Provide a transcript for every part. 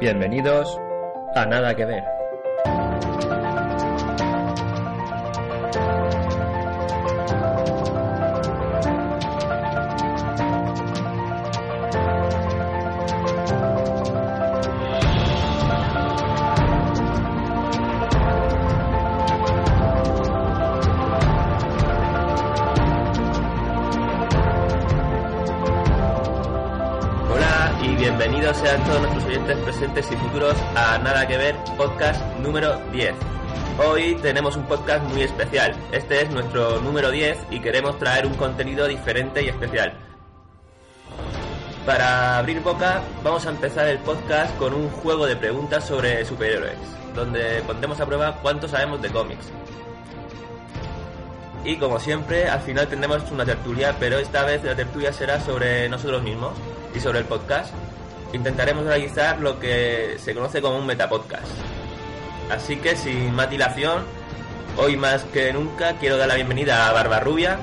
Bienvenidos a Nada que Ver. Bienvenidos sean todos oyentes presentes y futuros a Nada que Ver podcast número 10. Hoy tenemos un podcast muy especial. Este es nuestro número 10 y queremos traer un contenido diferente y especial. Para abrir boca, vamos a empezar el podcast con un juego de preguntas sobre superhéroes, donde pondremos a prueba cuánto sabemos de cómics. Y como siempre, al final tendremos una tertulia, pero esta vez la tertulia será sobre nosotros mismos y sobre el podcast. Intentaremos realizar lo que se conoce como un metapodcast. Así que sin más dilación, hoy más que nunca quiero dar la bienvenida a Barbarrubia,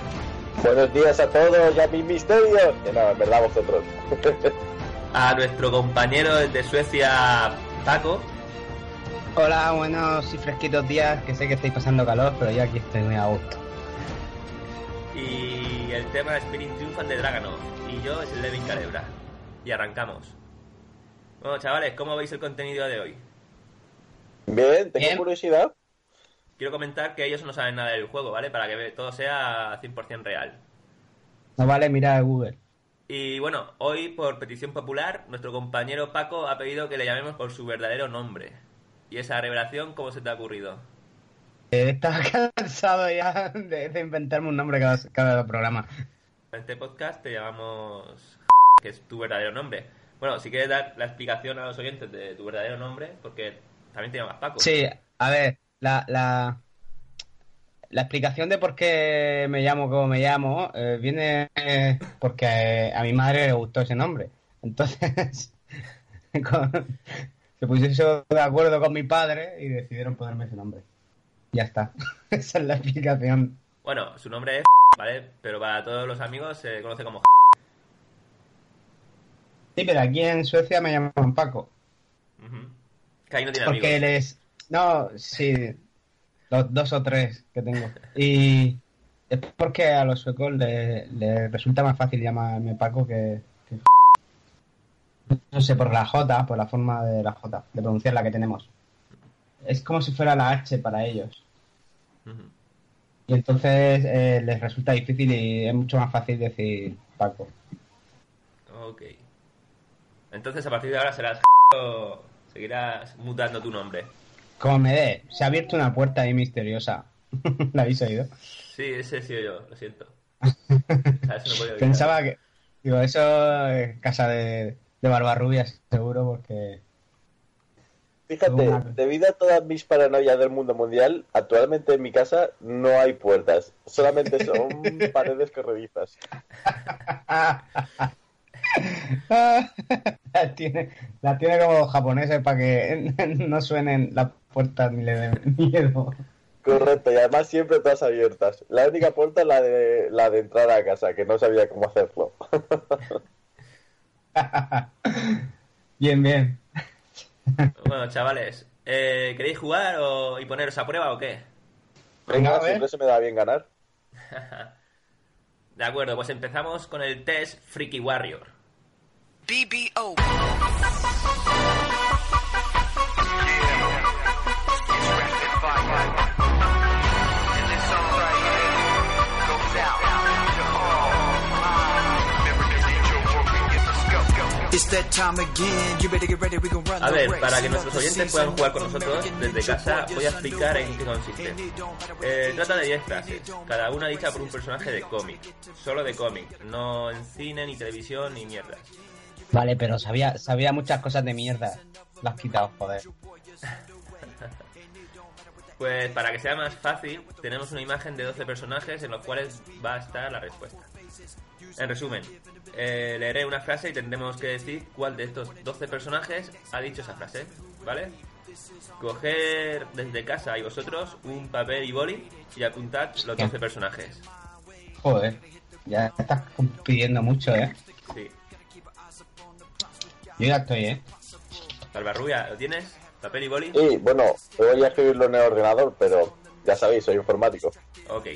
Buenos días a todos, a mis misterios. Que no, en verdad vosotros. a nuestro compañero de Suecia, Paco, Hola, buenos y fresquitos días, que sé que estáis pasando calor, pero yo aquí estoy muy a gusto. y el tema Spirit Triumphant de Draganov. Y yo es el Levin Calebra. Y arrancamos. Bueno, chavales, ¿cómo veis el contenido de hoy? Bien, tengo Bien. curiosidad. Quiero comentar que ellos no saben nada del juego, ¿vale? Para que todo sea 100% real. No vale mirar a Google. Y bueno, hoy por petición popular, nuestro compañero Paco ha pedido que le llamemos por su verdadero nombre. ¿Y esa revelación cómo se te ha ocurrido? Eh, Estaba cansado ya de, de inventarme un nombre cada, cada programa. En este podcast te llamamos que es tu verdadero nombre. Bueno, si quieres dar la explicación a los oyentes de tu verdadero nombre, porque también te llamas Paco. Sí, a ver, la, la, la explicación de por qué me llamo como me llamo eh, viene porque a mi madre le gustó ese nombre. Entonces, con- se pusieron de acuerdo con mi padre y decidieron ponerme ese nombre. Ya está. Esa es la explicación. Bueno, su nombre es ¿vale? Pero para todos los amigos se conoce como Sí, pero aquí en Suecia me llaman Paco. Ujú. Que ahí no tiene Porque amigos. él es. No, sí. Los dos o tres que tengo. Y es porque a los suecos les le resulta más fácil llamarme Paco que, que. No sé, por la J, por la forma de la J, de pronunciar la que tenemos. Es como si fuera la H para ellos. Ujú. Y entonces eh, les resulta difícil y es mucho más fácil decir Paco. Ok. Entonces a partir de ahora serás o seguirás mutando tu nombre. Como me dé, se ha abierto una puerta ahí misteriosa. ¿La habéis oído? Sí, ese he sido yo, lo siento. O sea, eso no puedo evitar. Pensaba que. Digo, eso es casa de, de Barbarrubias, seguro, porque. Fíjate, Una- debido a todas mis paranoias del mundo mundial, actualmente en mi casa no hay puertas, solamente son paredes corredizas. la, tiene, la tiene como japoneses para que no suenen las puertas ni le den miedo. Correcto, y además siempre todas abiertas. La única puerta es la de la de entrada a casa, que no sabía cómo hacerlo. bien, bien. Bueno, chavales, eh, ¿queréis jugar o, y poneros a prueba o qué? Venga, a ver. siempre se me da bien ganar. De acuerdo, pues empezamos con el test Freaky Warrior. BBO. It's that time again. You better get ready, we gon' run A the ver, para que nuestros oyentes puedan jugar con nosotros desde casa, voy a explicar en qué consiste. Eh, trata de 10 frases, cada una dicha por un personaje de cómic. Solo de cómic, no en cine, ni televisión, ni mierdas. Vale, pero sabía, sabía muchas cosas de mierda. Las has quitado, joder. Pues para que sea más fácil, tenemos una imagen de 12 personajes en los cuales va a estar la respuesta. En resumen, eh, leeré una frase y tendremos que decir cuál de estos 12 personajes ha dicho esa frase, ¿vale? Coger desde casa y vosotros un papel y boli y apuntad los 12 personajes. Joder. Ya estás pidiendo mucho, ¿eh? Sí. Yo ya estoy, ¿eh? Barbarrubia, ¿lo tienes? ¿Papel y boli? Y bueno, voy a escribirlo en el ordenador, pero ya sabéis, soy informático. Ok.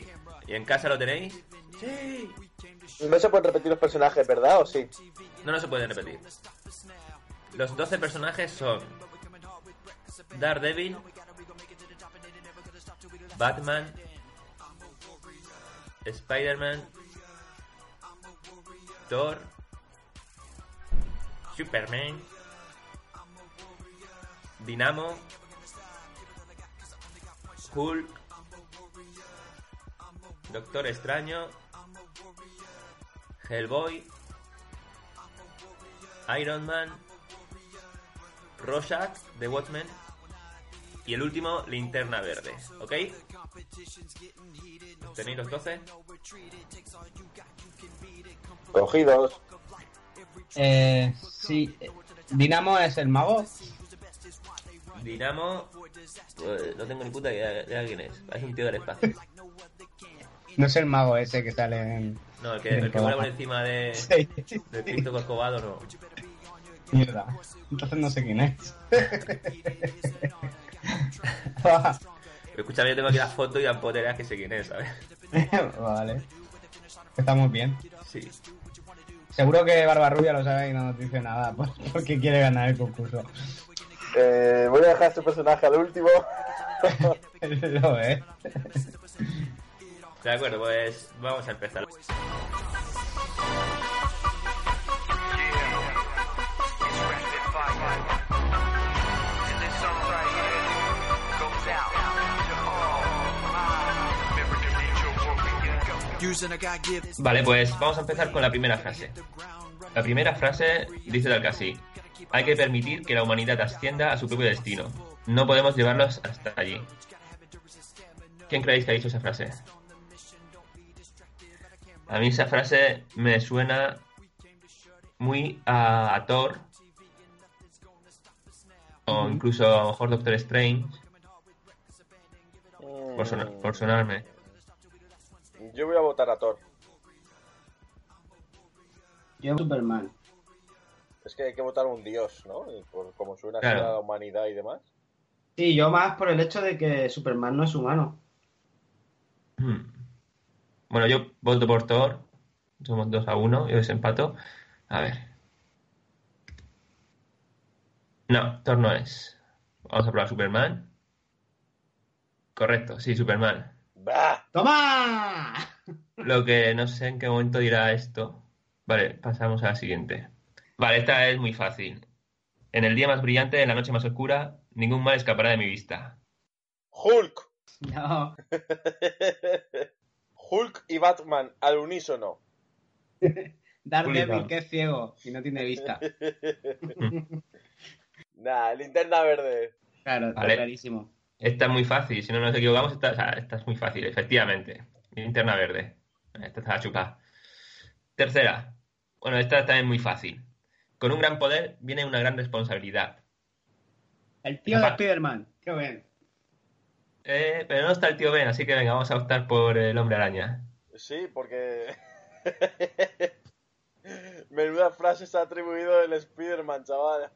¿Y en casa lo tenéis? Sí. No se pueden repetir los personajes, ¿verdad? ¿O sí? No, no se pueden repetir. Los 12 personajes son Daredevil, Batman, Spider-Man, Thor, Superman, Dinamo, Hulk, Doctor Extraño, Hellboy, Iron Man, Rorschach de Watchmen y el último Linterna Verde, ¿ok? ¿Tenéis los 12? Cogidos. Eh, sí. Dinamo es el mago. Dinamo, eh, no tengo ni puta idea de quién es. Es un tío del espacio. No es el mago ese que sale en. No, el que, el que vuela por encima de, Sí. de Cristo Corcovado, no. Mierda. Entonces no sé quién es. Escúchame, yo tengo aquí la foto y tampoco te que sé quién es, ¿sabes? vale. Estamos bien. Sí. Seguro que Barbarrubia lo sabe y no nos dice nada por- porque quiere ganar el concurso. Eh, voy a dejar este personaje al último. lo ves. De acuerdo, pues vamos a empezar. Vale, pues vamos a empezar con la primera frase. La primera frase dice tal que así. Hay que permitir que la humanidad ascienda a su propio destino. No podemos llevarlos hasta allí. ¿Quién creéis que ha dicho esa frase? A mí esa frase me suena muy a, a Thor. O incluso a lo mejor Doctor Strange. Por, por sonarme. Yo voy a votar a Thor. Yo Superman. Es que hay que votar a un dios, ¿no? Y Por cómo suena Claro. a la humanidad y demás. Sí, yo más por el hecho de que Superman no es humano. Hmm. Bueno, yo voto por Thor. Somos 2 a 1. Yo desempato. A ver. No, Thor no es. Vamos a probar Superman. Correcto, sí, Superman. ¡Bah! ¡Toma! Lo que no sé en qué momento dirá esto. Vale, pasamos a la siguiente. Vale, esta es muy fácil. En el día más brillante, en la noche más oscura, ningún mal escapará de mi vista. Hulk. No. Hulk y Batman al unísono. Daredevil, que es ciego y no tiene vista. Nah, linterna verde. Claro, está Vale. clarísimo. Esta es muy fácil, si no nos equivocamos, esta, o sea, esta es muy fácil, efectivamente. Linterna verde. Esta está chupada. Tercera. Bueno, esta también es muy fácil. Con un gran poder viene una gran responsabilidad. El tío de Papá. Spider-Man. Qué bien. Eh, pero no está el tío Ben, así que venga, vamos a optar por el hombre araña. Sí, porque. Menuda frase se ha atribuido el Spider-Man, chaval.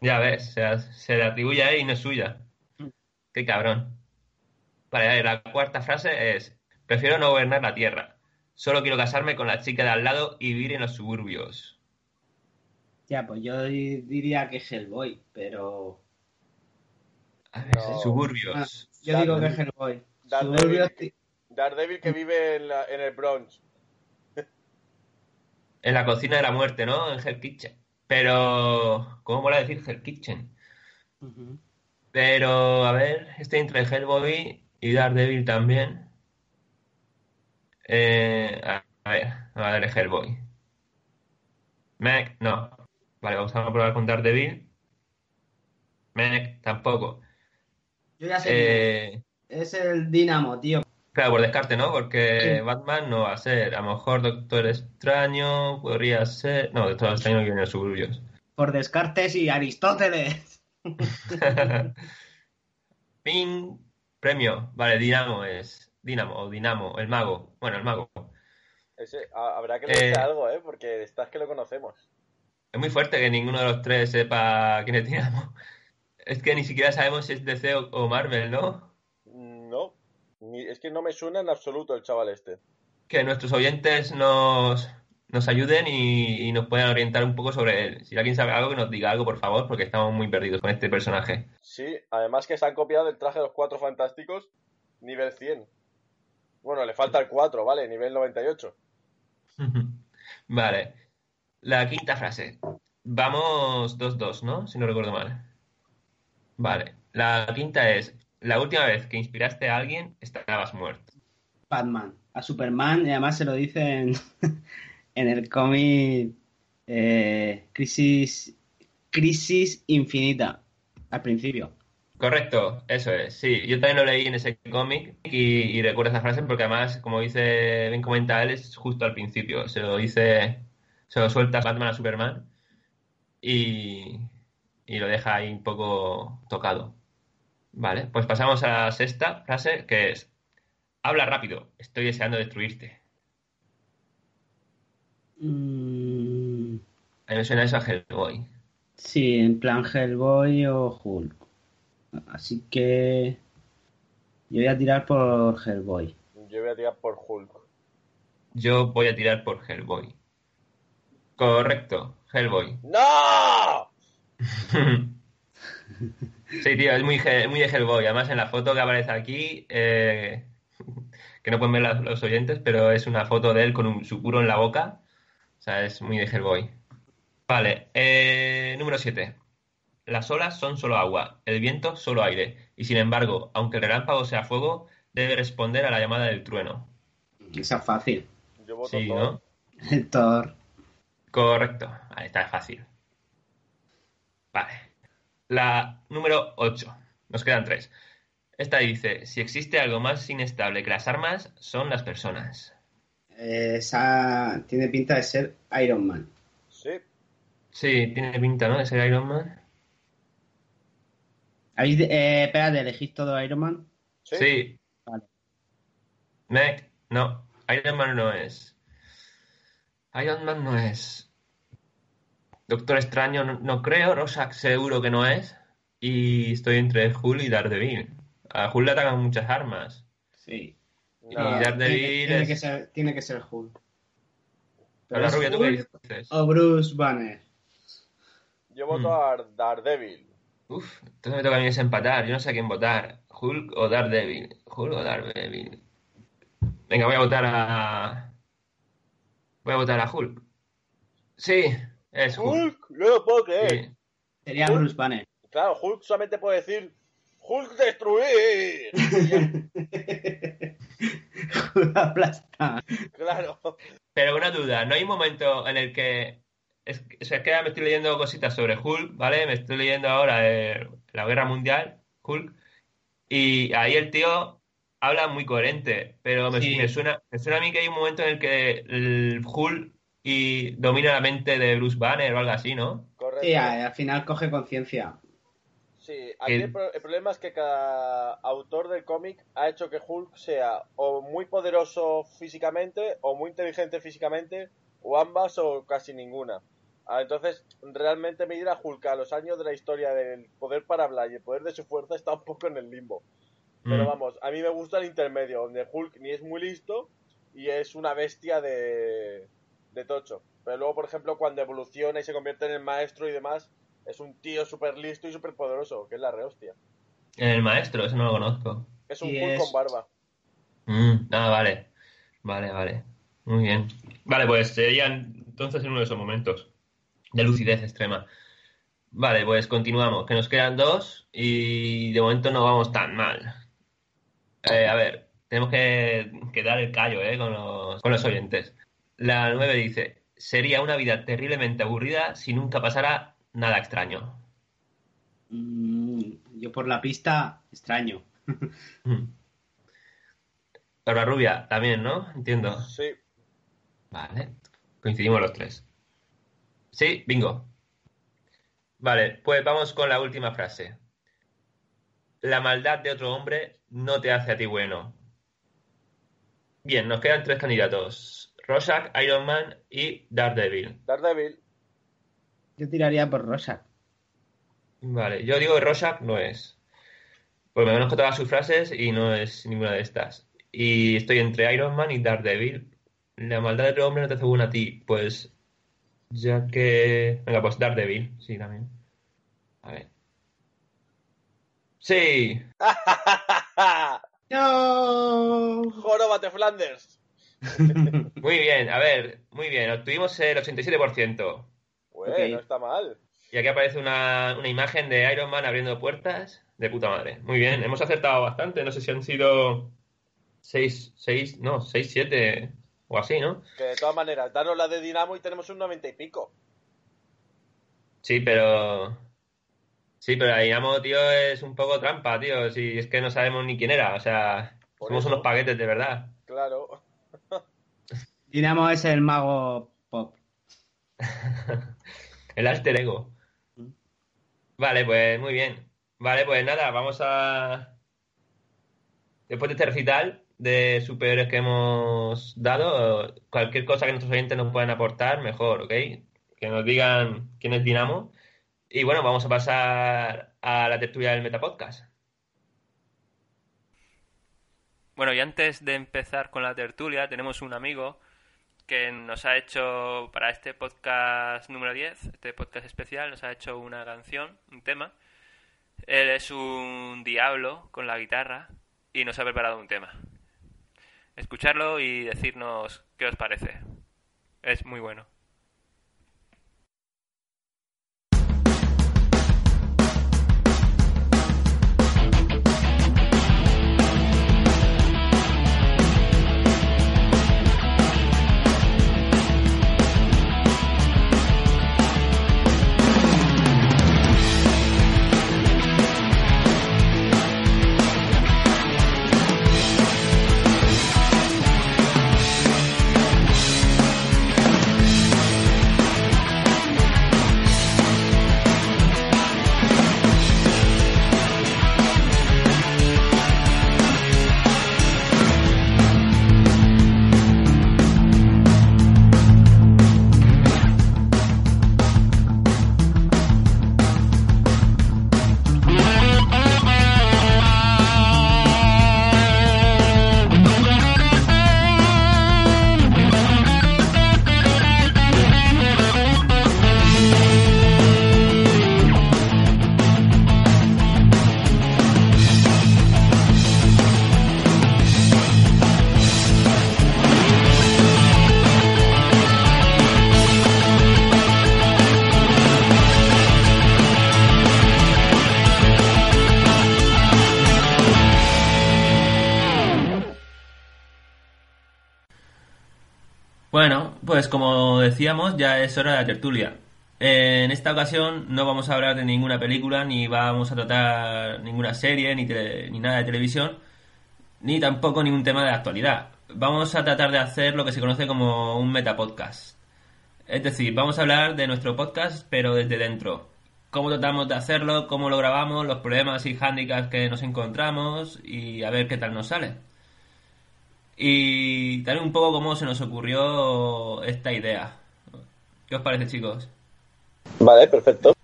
Ya ves, se le atribuye a él y no es suya. Qué cabrón. Vale, la cuarta frase es: Prefiero no gobernar la tierra. Solo quiero casarme con la chica de al lado y vivir en los suburbios. Ya, pues yo di- diría que es Hellboy, pero... A ver, No. suburbios. Yo digo que es Hellboy. Daredevil. Suburbios ti- Daredevil que vive en, la- en el Bronx. En la cocina de la muerte, ¿no? En Hell Kitchen. Pero, ¿cómo mola decir Hell Kitchen? Pero, a ver, estoy entre Hellboy y Daredevil también. Eh, a, a ver, a ver, Hellboy. Meg, no. Vale, vamos a probar con Daredevil. Meg, tampoco. Yo ya sé Eh, es el Dinamo, tío. Claro, por descarte, ¿no? Porque Sí. Batman no va a ser. A lo mejor Doctor Extraño podría ser. No, Doctor Extraño viene en los suburbios. Por Descartes y Aristóteles. Ping, premio. Vale, Dinamo es. Dinamo, o Dinamo, el mago. Bueno, el mago. Ese, ha- habrá que leerse Eh. algo, ¿eh? Porque estás que lo conocemos. Es muy fuerte que ninguno de los tres sepa quién es Dinamo. Es que ni siquiera sabemos si es DC o, o Marvel, ¿no? No, ni- es que no me suena en absoluto el chaval este. Que nuestros oyentes nos, nos ayuden y, y nos puedan orientar un poco sobre él. Si alguien sabe algo, que nos diga algo, por favor, porque estamos muy perdidos con este personaje. Sí, además que se han copiado del traje de los cuatro fantásticos nivel 100. Bueno, le falta el 4, ¿vale? Nivel 98. Vale. La quinta frase. Vamos 2-2, ¿no? Si no recuerdo mal. Vale. La quinta es, la última vez que inspiraste a alguien, estabas muerto. Batman. A Superman, y además se lo dice en, en el cómic eh, Crisis, Crisis Infinita, al principio. Correcto, eso es. Sí, yo también lo leí en ese cómic y, y recuerdo esa frase porque además, como dice, bien comenta él, es justo al principio. Se lo dice, se lo suelta Batman a Superman y, y lo deja ahí un poco tocado. Vale, pues pasamos a la sexta frase que es, habla rápido, estoy deseando destruirte. Mm, A mí me suena eso a Hellboy. sí, en plan Hellboy o Hulk. Así que yo voy a tirar por Hellboy. Yo voy a tirar por Hulk. Yo voy a tirar por Hellboy. Correcto, Hellboy. ¡No! Sí, tío, es muy, muy de Hellboy. Además, en la foto que aparece aquí, eh, que no pueden ver la- los oyentes, pero es una foto de él con un, su puro en la boca. O sea, es muy de Hellboy. Vale, eh, número 7. Las olas son solo agua, el viento solo aire. Y sin embargo, aunque el relámpago sea fuego, debe responder a la llamada del trueno. Esa es fácil. Yo voto Sí, Thor. ¿no? El Thor. Correcto. Ahí está, es fácil. Vale. La número 8. Nos quedan tres. Esta dice, si existe algo más inestable que las armas, son las personas. Eh, Esa tiene pinta de ser Iron Man. Sí. Sí, tiene pinta, ¿no? De ser Iron Man. ¿Habéis de- eh, espérate, ¿elegís todo Iron Man? Sí. Sí. Vale. Mec, no. Iron Man no es. Iron Man no es. Doctor Extraño no, no creo. Rorschach seguro que no es. Y estoy entre Hulk y Daredevil. A Hulk le atacan muchas armas. Sí. Y No, tiene, Daredevil tiene es- que ser, tiene que ser Hulk. Pero la ¿es rubia, ¿tú qué dices? O Bruce Banner. Yo voto Mm. a Daredevil. Uf, entonces me toca a mí desempatar. Yo no sé a quién votar. Hulk o Daredevil. Hulk o Daredevil. Venga, voy a votar a... Voy a votar a Hulk. Sí, es Hulk. Hulk, no lo puedo creer. Sí. Sería Hulk. Bruce Banner. Claro, Hulk solamente puede decir Hulk destruir. Hulk aplasta. claro. Pero una duda, ¿no hay un momento en el que... Es, es que ahora me estoy leyendo cositas sobre Hulk, ¿vale? Me estoy leyendo ahora la Guerra Mundial, Hulk, y ahí el tío habla muy coherente, pero me, Sí. me suena, me suena a mí que hay un momento en el que el Hulk y domina la mente de Bruce Banner o algo así, ¿no? Correcto. Sí, al final coge conciencia. Sí, aquí El- el, pro- el problema es que cada autor del cómic ha hecho que Hulk sea o muy poderoso físicamente o muy inteligente físicamente o ambas o casi ninguna. Ah, Entonces, realmente medir a Hulk a los años de la historia del poder para hablar y el poder de su fuerza está un poco en el limbo. Pero Mm. vamos, a mí me gusta el intermedio, donde Hulk ni es muy listo y es una bestia de, de tocho. Pero luego, por ejemplo, cuando evoluciona y se convierte en el maestro y demás, es un tío súper listo y súper poderoso, que es la rehostia. El maestro, eso no lo conozco. Es un es- con barba. Mm, ah, vale. Vale, vale. Muy bien. Vale, pues serían entonces en uno de esos momentos de lucidez extrema. Vale, pues continuamos, que nos quedan dos y de momento no vamos tan mal. Eh, a ver, tenemos que, que dar el callo eh, con, los, con los oyentes. La 9 dice, sería una vida terriblemente aburrida si nunca pasara nada extraño. Mm, yo por la pista, extraño. Mm. Barba Rubia, también, ¿no? Entiendo. Sí. Vale, coincidimos los tres. Sí, bingo. Vale, pues vamos con la última frase. La maldad de otro hombre no te hace a ti bueno. Bien, nos quedan tres candidatos. Rorschach, Iron Man y Daredevil. Daredevil. Yo tiraría por Rosa. Vale, yo digo que Rorschach no es. Pues me conozco todas sus frases y no es ninguna de estas. Y estoy entre Iron Man y Daredevil. La maldad de otro hombre no te hace bueno a ti. Pues ya que... Venga, pues Daredevil, sí, también. A ver. Sí. ¡No! Joróbate, Flanders. Muy bien, a ver, muy bien. Obtuvimos el 87%. Ok. no está mal. Y aquí aparece una, una imagen de Iron Man abriendo puertas. De puta madre. Muy bien, hemos acertado bastante. No sé si han sido 6, 6, no, 6, 7 o así, ¿no? Que de todas maneras, danos la de Dinamo y tenemos un 90 y pico. Sí, pero. Sí, pero ahí amo, tío, es un poco trampa, tío. Si es que no sabemos ni quién era. O sea, Por somos eso. unos paquetes de verdad. Claro. Dinamo es el mago. El alter ego. Vale, pues muy bien. Vale, pues nada, vamos a. Después de este recital de superhéroes que hemos dado, cualquier cosa que nuestros oyentes nos puedan aportar, mejor, ¿ok? Que nos digan quién es Dinamo. Y bueno, vamos a pasar a la tertulia del Metapodcast. Bueno, y antes de empezar con la tertulia, tenemos un amigo que nos ha hecho para este podcast número 10, este podcast especial, nos ha hecho una canción, un tema. Él es un diablo con la guitarra y nos ha preparado un tema. Escucharlo y decirnos qué os parece. Es muy bueno. Pues como decíamos, ya es hora de la tertulia. En esta ocasión no vamos a hablar de ninguna película, ni vamos a tratar ninguna serie, ni, tele- ni nada de televisión, ni tampoco ningún tema de actualidad. Vamos a tratar de hacer lo que se conoce como un metapodcast. Es decir, vamos a hablar de nuestro podcast, pero desde dentro. Cómo tratamos de hacerlo, cómo lo grabamos, los problemas y hándicaps que nos encontramos y a ver qué tal nos sale. Y también un poco cómo se nos ocurrió esta idea. ¿Qué os parece, chicos? Vale, perfecto.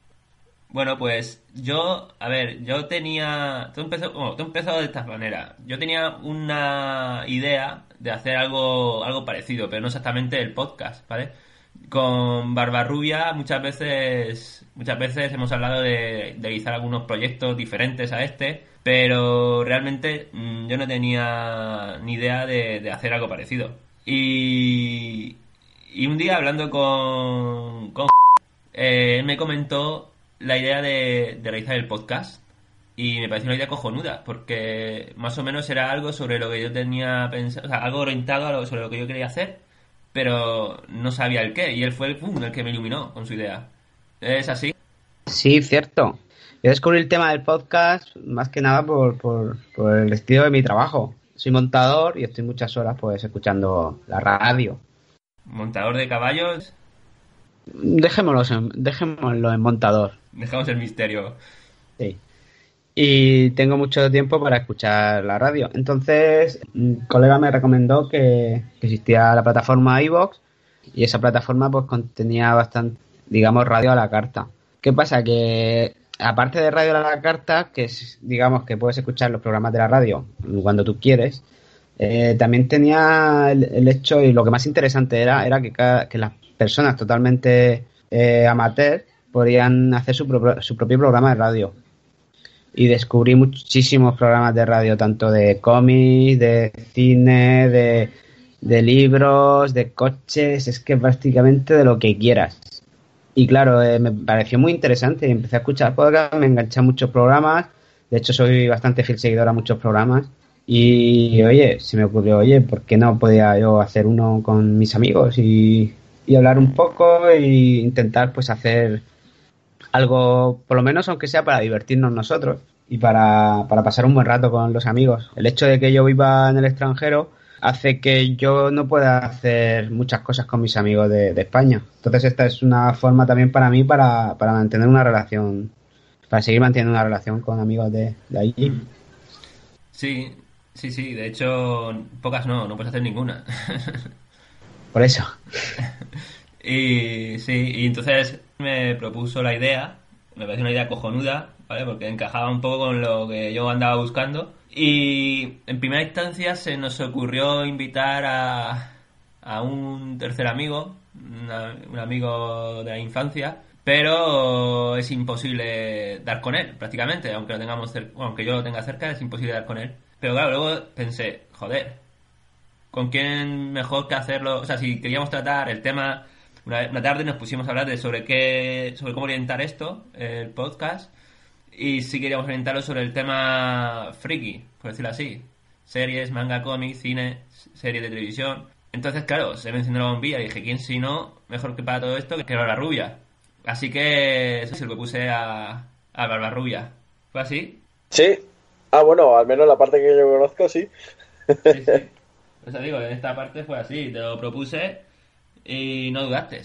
Bueno, pues yo, a ver, yo tenía, todo empezó, bueno, todo empezó de esta manera. Yo tenía una idea de hacer algo, algo parecido, pero no exactamente el podcast, ¿vale? Con Barbarrubia muchas veces, muchas veces hemos hablado de, de realizar algunos proyectos diferentes a este, pero realmente mm, yo no tenía ni idea de, de hacer algo parecido. Y, Y un día hablando con, con eh, él me comentó la idea de, de realizar el podcast y me pareció una idea cojonuda porque más o menos era algo sobre lo que yo tenía pensado, o sea, algo orientado a lo, sobre lo que yo quería hacer, pero no sabía el qué y él fue el, pum, el que me iluminó con su idea. ¿Es así? Sí, cierto. Yo descubrí el tema del podcast más que nada por, por, por el estilo de mi trabajo. Soy montador y estoy muchas horas pues escuchando la radio. Montador de caballos, Dejémoslo en, dejémoslo en montador. dejamos el misterio. Sí. Y tengo mucho tiempo para escuchar la radio. Entonces, un colega me recomendó que, que existía la plataforma iVox y esa plataforma pues contenía bastante, digamos, radio a la carta. ¿Qué pasa? Que aparte de radio la carta, que es, digamos, que puedes escuchar los programas de la radio cuando tú quieres, eh, también tenía el, hecho y lo que más interesante era, era que, cada- que las personas totalmente eh, podían hacer su, pro- su propio programa de radio. Y descubrí muchísimos programas de radio, tanto de cómics, de cine, de, de libros, de coches, es que prácticamente de lo que quieras. Y claro, eh, me pareció muy interesante empecé a escuchar podcast, me enganché a muchos programas, de hecho soy bastante fiel seguidor a muchos programas. Y oye, se me ocurrió, oye, ¿por qué no podía yo hacer uno con mis amigos y, y hablar un poco e intentar pues hacer algo, por lo menos aunque sea para divertirnos nosotros y para, para pasar un buen rato con los amigos. El hecho de que yo viva en el extranjero hace que yo no pueda hacer muchas cosas con mis amigos de, de España. Entonces esta es una forma también para mí para, para mantener una relación, para seguir manteniendo una relación con amigos de, de allí. Sí, sí, sí, de hecho, pocas no, no puedes hacer ninguna. Por eso. Y sí, y entonces me propuso la idea, me pareció una idea cojonuda, ¿vale? Porque encajaba un poco con lo que yo andaba buscando. Y en primera instancia se nos ocurrió invitar a, a un tercer amigo, una- un amigo de la infancia, pero es imposible dar con él, prácticamente, aunque lo tengamos aunque yo lo tenga cerca, es imposible dar con él. Pero claro, luego pensé, joder, ¿con quién mejor que hacerlo? O sea, si queríamos tratar el tema, una, una tarde nos pusimos a hablar de sobre qué, sobre cómo orientar esto, el podcast, y si queríamos orientarlo sobre el tema friki, por decirlo así. Series, manga, cómics, cine, series de televisión. Entonces, claro, se me encendió la bombilla y dije, ¿quién si no, mejor que para todo esto que la Rubia? Así que eso se lo puse a, a Barba Rubia. ¿Fue así? Sí. Ah, bueno, al menos la parte que yo conozco, sí. Sí, sí. O sea, digo, en esta parte fue así, te lo propuse y no dudaste.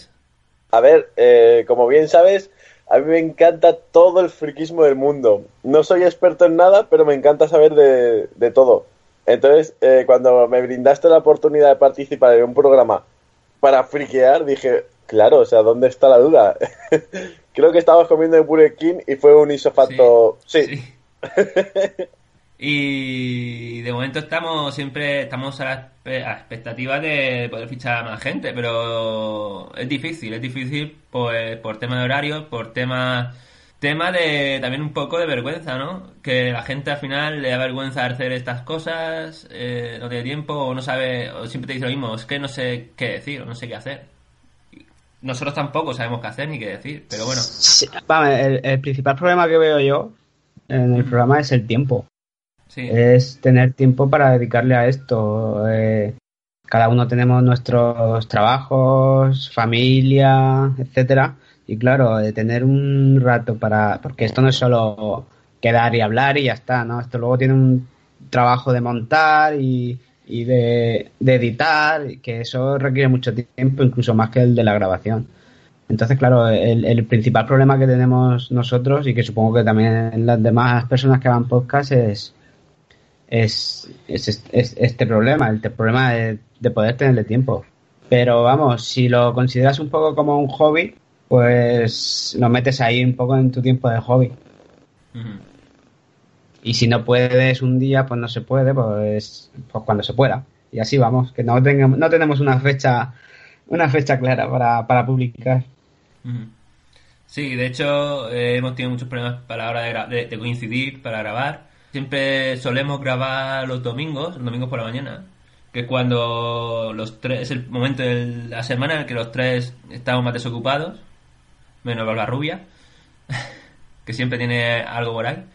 A ver, eh, como bien sabes, a mí me encanta todo el friquismo del mundo. No soy experto en nada, pero me encanta saber de, de todo. Entonces, eh, cuando me brindaste la oportunidad de participar en un programa para friquear, dije, claro, o sea, ¿dónde está la duda? Creo que estabas comiendo en Burger King y fue un isofacto... Sí. Y de momento estamos siempre estamos a la, a expectativa de poder fichar a más gente, pero es difícil, es difícil pues, por tema de horarios, por tema tema de también un poco de vergüenza, ¿no? Que la gente al final le da vergüenza hacer estas cosas, eh, no tiene tiempo o no sabe, o siempre te dice lo mismo, es que no sé qué decir o no sé qué hacer. Nosotros tampoco sabemos qué hacer ni qué decir, pero bueno. Sí, el principal problema que veo yo en el programa es el tiempo. Es tener tiempo para dedicarle a esto. Eh, cada uno tenemos nuestros trabajos, familia, etcétera. Y claro, de tener un rato para. Porque esto no es solo quedar y hablar y ya está, ¿no? Esto luego tiene un trabajo de montar y, y de, de editar, que eso requiere mucho tiempo, incluso más que el de la grabación. Entonces, claro, el, el principal problema que tenemos nosotros y que supongo que también las demás personas que hagan podcast es, es, es, es- es este problema, el problema de, de poder tenerle tiempo. Pero vamos, si lo consideras un poco como un hobby, pues lo metes ahí un poco en tu tiempo de hobby. Y si no puedes un día, pues no se puede, pues, pues cuando se pueda. Y así vamos, que no, tengamos, no tenemos una fecha una fecha clara para, para publicar. Sí, de hecho eh, hemos tenido muchos problemas para la hora de- de coincidir, para grabar. Siempre solemos grabar los domingos, los domingos por la mañana. que cuando los tres, es el momento de la semana en el que los tres estamos más desocupados, menos la rubia, que siempre tiene algo por ahí.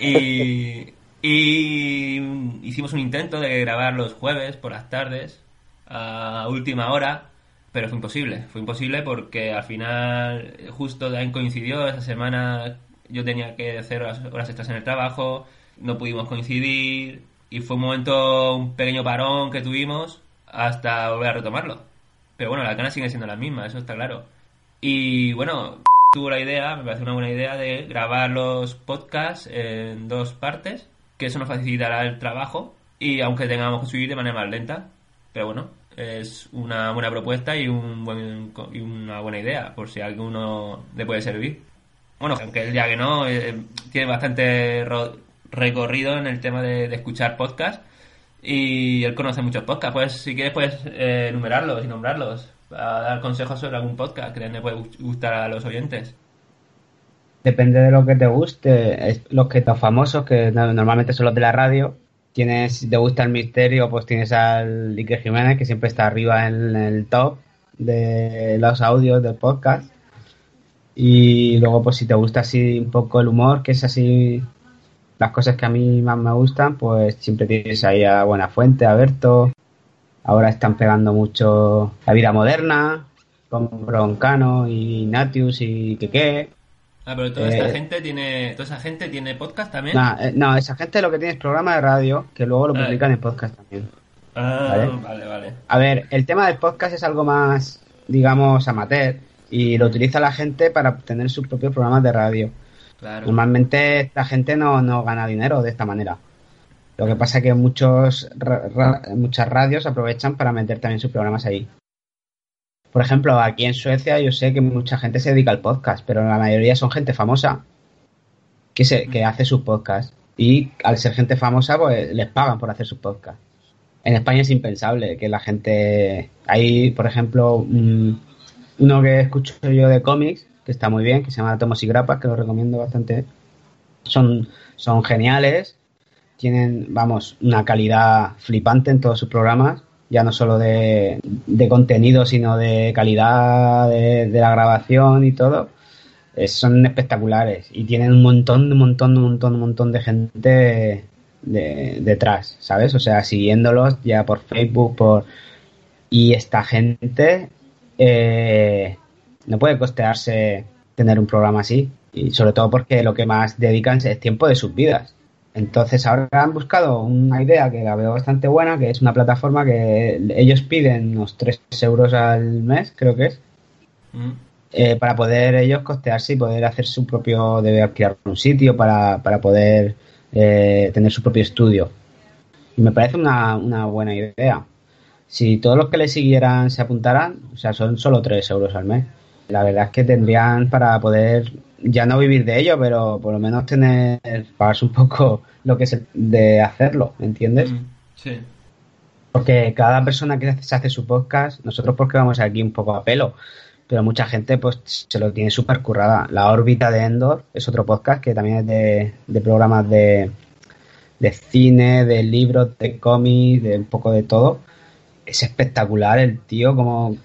Y, y hicimos un intento de grabar los jueves por las tardes, a última hora, pero fue imposible. Fue imposible porque al final justo coincidió esa semana yo tenía que hacer horas, horas extras en el trabajo, no pudimos coincidir y fue un momento, un pequeño parón que tuvimos hasta volver a retomarlo. Pero bueno, las ganas siguen siendo las mismas, eso está claro. Y bueno, tuvo la idea, me parece una buena idea, de grabar los podcasts en dos partes, que eso nos facilitará el trabajo y aunque tengamos que subir de manera más lenta. Pero bueno, es una buena propuesta y, un y una buena idea, por si a alguno le puede servir. Bueno, aunque él ya que no, eh, tiene bastante recorrido en el tema de, de escuchar podcasts y él conoce muchos podcasts. Pues si quieres puedes eh, enumerarlos y nombrarlos, a dar consejos sobre algún podcast que le puede gu- gustar a los oyentes. Depende de lo que te guste. Es- los que los famosos, que no- normalmente son los de la radio, tienes, si te gusta el misterio, pues tienes al Iker Jiménez, que siempre está arriba en el top de los audios del podcast. Y luego, pues si te gusta así un poco el humor, que es así las cosas que a mí más me gustan, pues siempre tienes ahí a Buenafuente, a Berto. Ahora están pegando mucho la vida moderna, con Broncano y Natius y Keke. Ah, pero toda esta Eh, gente tiene, toda esa gente tiene podcast también. Nah, eh, no, esa gente lo que tiene es programa de radio que luego lo publican en podcast también. Ah, Vale. vale, vale. A ver, el tema del podcast es algo más, digamos, amateur y lo utiliza la gente para tener sus propios programas de radio. Claro. Normalmente la gente no, no gana dinero de esta manera. Lo que pasa es que muchos ra- ra- muchas radios aprovechan para meter también sus programas ahí. Por ejemplo, aquí en Suecia yo sé que mucha gente se dedica al podcast, pero la mayoría son gente famosa que, se, que hace sus podcasts. Y al ser gente famosa, pues les pagan por hacer sus podcasts. En España es impensable que la gente... Hay, por ejemplo, uno que escucho yo de cómics, que está muy bien, que se llama Tomos y Grapas, que lo recomiendo bastante. Son, son geniales, tienen, vamos, una calidad flipante en todos sus programas, ya no solo de, de contenido, sino de calidad de, la grabación y todo. Son espectaculares y tienen un montón, un montón, un montón, un montón de gente de- detrás, ¿sabes? O sea, siguiéndolos ya por Facebook, por... Y esta gente eh, no puede costearse tener un programa así. Y sobre todo porque lo que más dedican es tiempo de sus vidas. Entonces ahora han buscado una idea que la veo bastante buena, que es una plataforma que ellos piden unos 3 euros al mes, creo que es, Mm. eh, para poder ellos costearse y poder hacer su propio, debe alquilar un sitio para, para poder eh, tener su propio estudio. Y me parece una, una buena idea. Si todos los que le siguieran se apuntaran, o sea, son solo 3 euros al mes. La verdad es que tendrían para poder ya no vivir de ello, pero por lo menos tener, pagarse un poco lo que es de hacerlo, ¿me entiendes? Mm. Sí. Porque cada persona que se hace su podcast, nosotros porque vamos aquí un poco a pelo, pero mucha gente pues se lo tiene súper currada. La órbita de Endor es otro podcast que también es de, de programas de, de cine, de libros, de cómics, de un poco de todo. Es espectacular el tío como,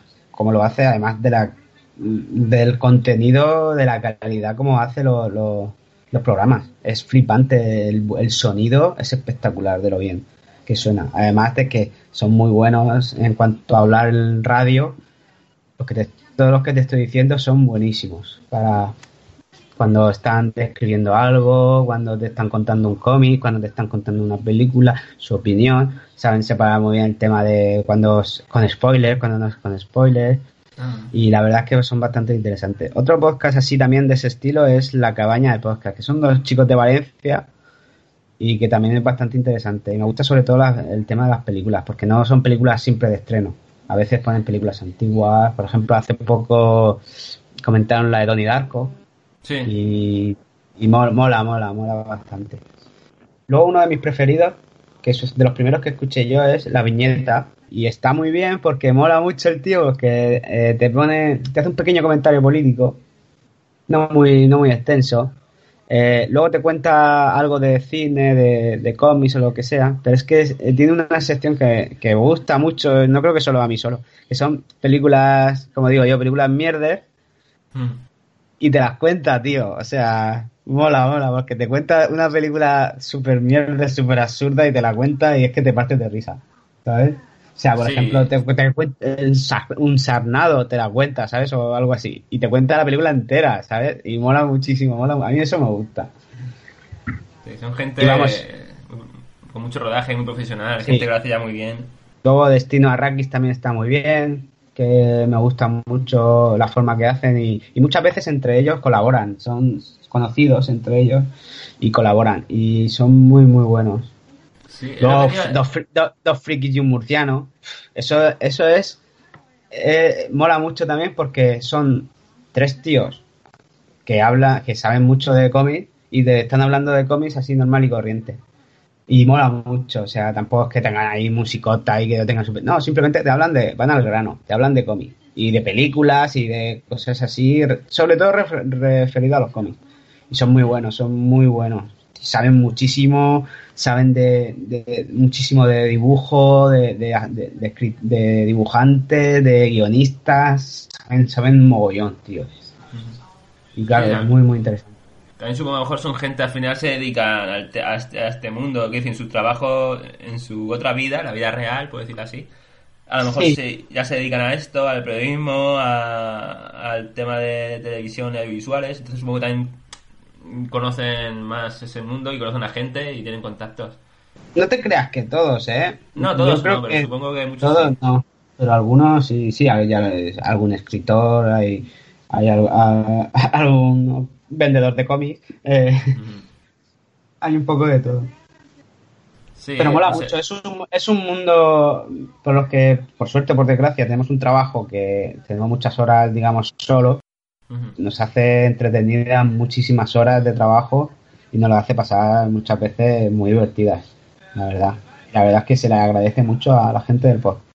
lo hace, además de la del contenido, de la calidad como hace lo- lo- los programas. Es flipante, el, el sonido es espectacular de lo bien que suena. Además de que son muy buenos en cuanto a hablar en radio. Los que todos los que te estoy diciendo son buenísimos para cuando están describiendo algo, cuando te están contando un cómic, cuando te están contando una película, su opinión. Saben separar muy bien el tema de cuando es con spoilers, cuando no es con spoilers. Ah. Y la verdad es que son bastante interesantes. Otro podcast así también de ese estilo es La Cabaña de Podcast, que son dos chicos de Valencia y que también es bastante interesante. Y me gusta sobre todo la- el tema de las películas, porque no son películas siempre de estreno. A veces ponen películas antiguas. Por ejemplo, hace poco comentaron la de Donnie Darko Sí. y, y mola, mola, mola, mola bastante. Luego uno de mis preferidos, que es de los primeros que escuché yo, es La Viñeta. Y está muy bien porque mola mucho el tío, porque eh, te pone, te hace un pequeño comentario político, no muy, no muy extenso, Eh, luego te cuenta algo de cine, de, de cómics o lo que sea, pero es que eh, tiene una sección que, que me gusta mucho, no creo que solo a mí solo, que son películas, como digo yo, películas mierder Mm. Y te las cuenta, tío. O sea, mola, mola, porque te cuenta una película súper mierda, súper absurda y te la cuenta y es que te partes de risa, ¿sabes? O sea, por Sí. ejemplo, te, te cuenta un sarnado, te la cuenta, ¿sabes? O algo así. Y te cuenta la película entera, ¿sabes? Y mola muchísimo, mola. A mí eso me gusta. Sí, son gente vamos- con mucho rodaje, muy profesional, Sí. gente que lo hace ya muy bien. Luego Destino Arrakis también está muy bien, que me gusta mucho la forma que hacen y, y muchas veces entre ellos colaboran, son conocidos entre ellos y colaboran y son muy muy buenos. Sí, dos, dos- dos frikis y un murciano, eso, eso es, eh, mola mucho también porque son tres tíos que hablan, que saben mucho de cómics y de, están hablando de cómics así normal y corriente. Y mola mucho, o sea, tampoco es que tengan ahí musicota y que lo tengan super... No, simplemente te hablan de, van al grano, te hablan de cómics y de películas y de cosas así, re- sobre todo refer- referido a los cómics. Y son muy buenos, son muy buenos. Saben muchísimo, saben de, de- muchísimo de dibujo, de, de, de, dibujantes, de guionistas, saben, saben mogollón, tío. Y claro, es muy, muy interesante. También supongo que a lo mejor son gente al final se dedican al te- a, este, a este mundo, que dicen su trabajo en su otra vida, la vida real, por decirlo así. A lo mejor Sí. se- ya se dedican a esto, al periodismo, a- al tema de televisión y audiovisuales. Entonces supongo que también conocen más ese mundo y conocen a gente y tienen contactos. No te creas que todos, ¿eh? No, todos creo no, pero que supongo que muchos Todos no, pero algunos sí, sí, hay ya- algún escritor, hay, hay algún vendedor de cómics, eh, hay un poco de todo. Sí, Pero mola mucho, es un, es un mundo por los que, por suerte, por desgracia, tenemos un trabajo que tenemos muchas horas, digamos, solo, nos hace entretenidas muchísimas horas de trabajo y nos lo hace pasar muchas veces muy divertidas, la verdad. La verdad es que se le agradece mucho a la gente del podcast.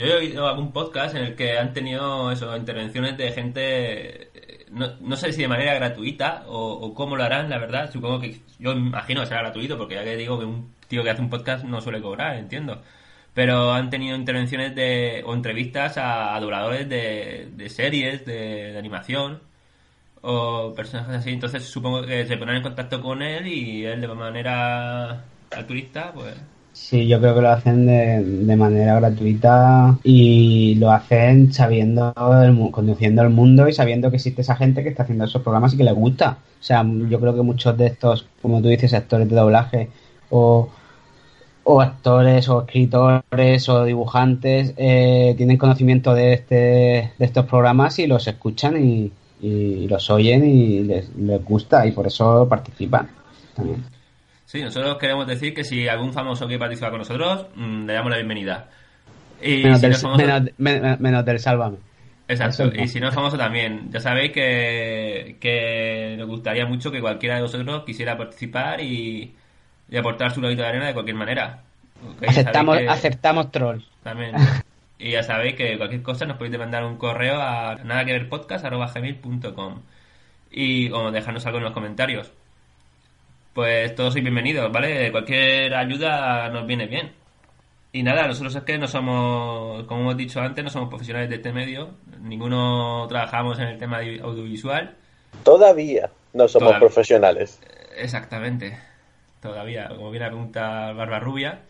Yo he oído algún podcast en el que han tenido eso, intervenciones de gente, no, no sé si de manera gratuita o, cómo lo harán, la verdad. Supongo que, yo imagino que será gratuito, porque ya que digo que un tío que hace un podcast no suele cobrar, entiendo. Pero han tenido intervenciones de, o entrevistas a, a dobladores de, series, de, de animación o personajes así. Entonces supongo que se ponen en contacto con él y él de manera altruista, pues Sí, yo creo que lo hacen de, de manera gratuita y lo hacen sabiendo, el conociendo el mundo y sabiendo que existe esa gente que está haciendo esos programas y que les gusta. O sea, yo creo que muchos de estos, como tú dices, actores de doblaje o, o actores o escritores o dibujantes eh, tienen conocimiento de, este, de estos programas y los escuchan y, y los oyen y les, les gusta y por eso participan también. Sí, nosotros queremos decir que si algún famoso quiere participar con nosotros, mm, le damos la bienvenida. Y Menos si del, no famoso, menos- menos- menos del Sálvame. exacto, eso no. y si no es famoso también. Ya sabéis que, que nos gustaría mucho que cualquiera de vosotros quisiera participar y, y aportar su granito de arena de cualquier manera. Ok, Aceptamos, sabéis que- aceptamos troll. También. Y ya sabéis que cualquier cosa nos podéis mandar un correo a nada que ver podcast.gmail.com y o dejarnos algo en los comentarios. Pues todos sois bienvenidos, ¿vale? Cualquier ayuda nos viene bien. Y nada, nosotros es que no somos, como hemos dicho antes, no somos profesionales de este medio. Ninguno trabajamos en el tema audiovisual. Todavía no somos Todavía. profesionales. Exactamente. Todavía, como bien apunta Barba Rubia.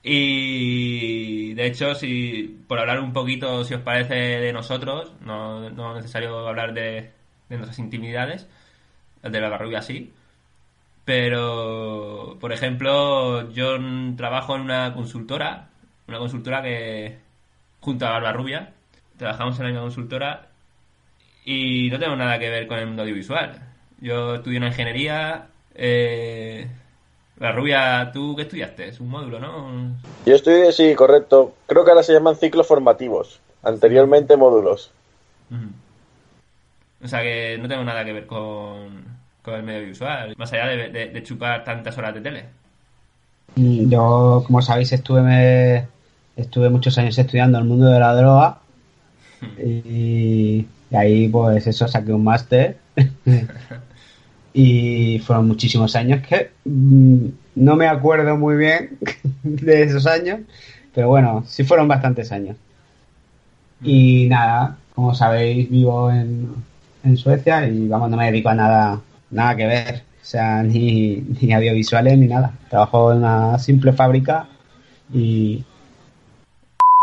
Y de hecho, si por hablar un poquito, si os parece, de nosotros, no, no es necesario hablar de, de nuestras intimidades, de Barba Rubia sí. Pero, por ejemplo, yo trabajo en una consultora, una consultora que, junto a Barba Rubia, trabajamos en la misma consultora y no tengo nada que ver con el mundo audiovisual. Yo estudio una ingeniería. Eh, la rubia, ¿tú qué estudiaste? Es un módulo, ¿no? Yo estoy, sí, correcto. Creo que ahora se llaman ciclos formativos. Anteriormente módulos. O sea que no tengo nada que ver con, con el medio audiovisual, más allá de, de- de chupar tantas horas de tele. Mm, Yo, como sabéis, estuve, me- estuve muchos años estudiando el mundo de la droga y, y ahí, pues eso, saqué un máster Y fueron muchísimos años que mm, no me acuerdo muy bien de esos años, pero bueno, sí fueron bastantes años. Y nada, como sabéis, vivo en, en Suecia y vamos, no me dedico a nada, nada que ver, o sea, ni, ni audiovisuales ni nada. Trabajo en una simple fábrica y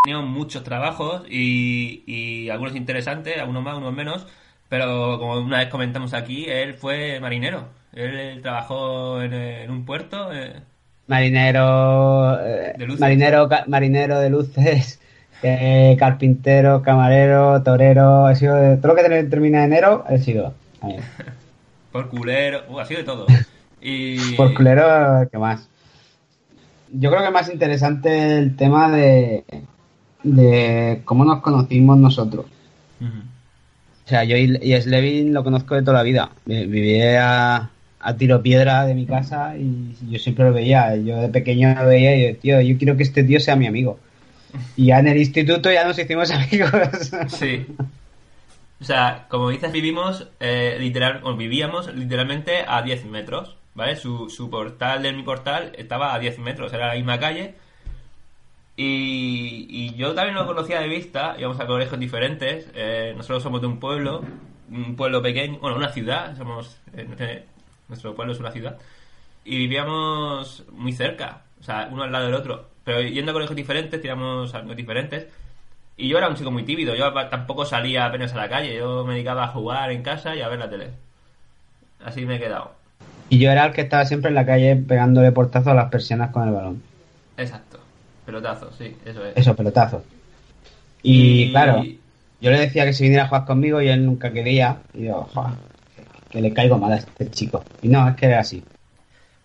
tenido muchos trabajos y, y algunos interesantes, algunos más, algunos menos, pero como una vez comentamos aquí, él fue marinero. Él trabajó en, en un puerto. eh, marinero, eh, De marinero, marinero de luces, eh, carpintero, camarero, torero, he sido de, todo lo que ter- termina en enero he sido. también. por culero, uh, ha sido de todo. Y Por culero, ¿qué más? Yo creo que es más interesante el tema de, de cómo nos conocimos nosotros. O sea, yo y, y Slevin lo conozco de toda la vida. Vi- Vivía a tiro piedra de mi casa y yo siempre lo veía. Yo de pequeño lo veía y yo, tío, yo quiero que este tío sea mi amigo. Y ya en el instituto ya nos hicimos amigos. Sí. O sea, como dices, vivimos eh, literal, o vivíamos literalmente a 10 metros, ¿vale? Su, su portal de mi portal estaba a 10 metros, era la misma calle. Y, yo también lo conocía de vista, íbamos a colegios diferentes. eh, nosotros somos de un pueblo, un pueblo pequeño, bueno, una ciudad, somos eh, nuestro pueblo es una ciudad. Y vivíamos muy cerca, o sea, uno al lado del otro. Pero yendo a colegios diferentes, teníamos amigos diferentes. Y yo era un chico muy tímido, yo tampoco salía apenas a la calle, yo me dedicaba a jugar en casa y a ver la tele. Así me he quedado. Y yo era el que estaba siempre en la calle pegándole portazos a las persianas con el balón. Exacto. Pelotazo, sí, eso es. Eso, pelotazos. Y, claro, yo le decía que se viniera a jugar conmigo y él nunca quería. Y yo, "Joder, que le caigo mal a este chico. Y no, es que era así.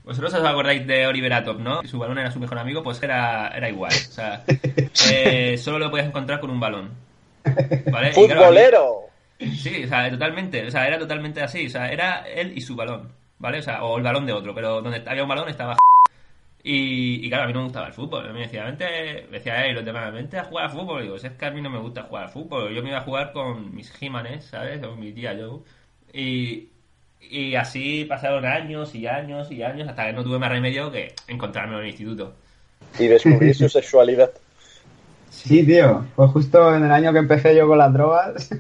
Vosotros os acordáis de Oliver Atom, ¿no? Su balón era su mejor amigo, pues era, era igual. O sea, eh, solo lo podías encontrar con un balón. ¿Vale? Claro, ¡Futbolero! Sí, o sea, totalmente. O sea, era totalmente así. O sea, era él y su balón, ¿vale? O sea, o el balón de otro, pero donde había un balón estaba. Y, y claro, a mí no me gustaba el fútbol. A mí me decía, vente, me decía, hey, los demás, vente a jugar al fútbol. Y digo, si es que a mí no me gusta jugar al fútbol. Yo me iba a jugar con mis Jimanes, ¿sabes? O mi tía Joe. Y, y así pasaron años y años y años hasta que no tuve más remedio que encontrarme en el instituto. Y descubrir su sexualidad. Sí, tío. Fue justo en el año que empecé yo con las drogas.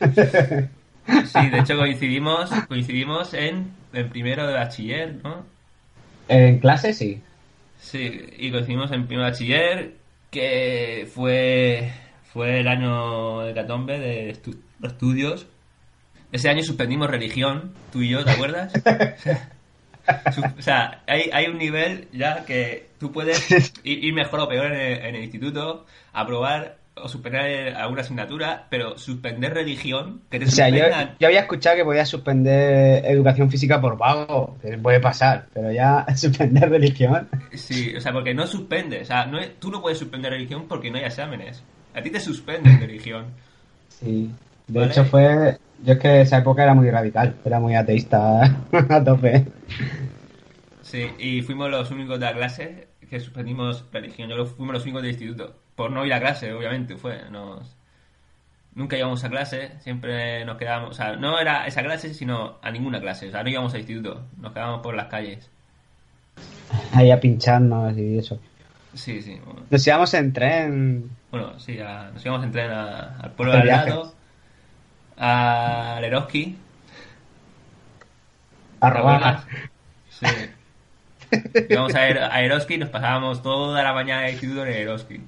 Sí, de hecho coincidimos, coincidimos en, en primero de bachiller, ¿no? en clase, sí. Sí, y coincidimos en primer bachiller, que fue, fue el año de Catombe de estu- de estudios. Ese año suspendimos religión, tú y yo, ¿te acuerdas? O sea, hay, hay un nivel ya que tú puedes ir, mejor o peor en el, en el instituto, aprobar o suspender alguna asignatura, pero suspender religión, que te O sea, yo, había escuchado que podía suspender educación física por vago, que puede pasar, pero ya suspender religión. Sí, o sea, porque no suspende. O sea, no tú no puedes suspender religión porque no hay exámenes. A ti te suspenden religión. Sí. De Vale. hecho fue... Yo es que esa época era muy radical, era muy ateísta a tope. Sí, y fuimos los únicos de la clase que suspendimos religión. Yo fuimos los únicos del instituto. Por no ir a clase, obviamente, fue. Nos... Nunca íbamos a clase, siempre nos quedábamos. O sea, no era esa clase, sino a ninguna clase. O sea, no íbamos al instituto, nos quedábamos por las calles. Ahí a pincharnos y eso. Sí, sí. Bueno, Nos íbamos en tren. Bueno, sí, a- nos íbamos en tren a- al pueblo de al lado, a Leroski. A robar. Sí. Íbamos a, a Eroski y nos pasábamos toda la mañana de instituto en Eroski.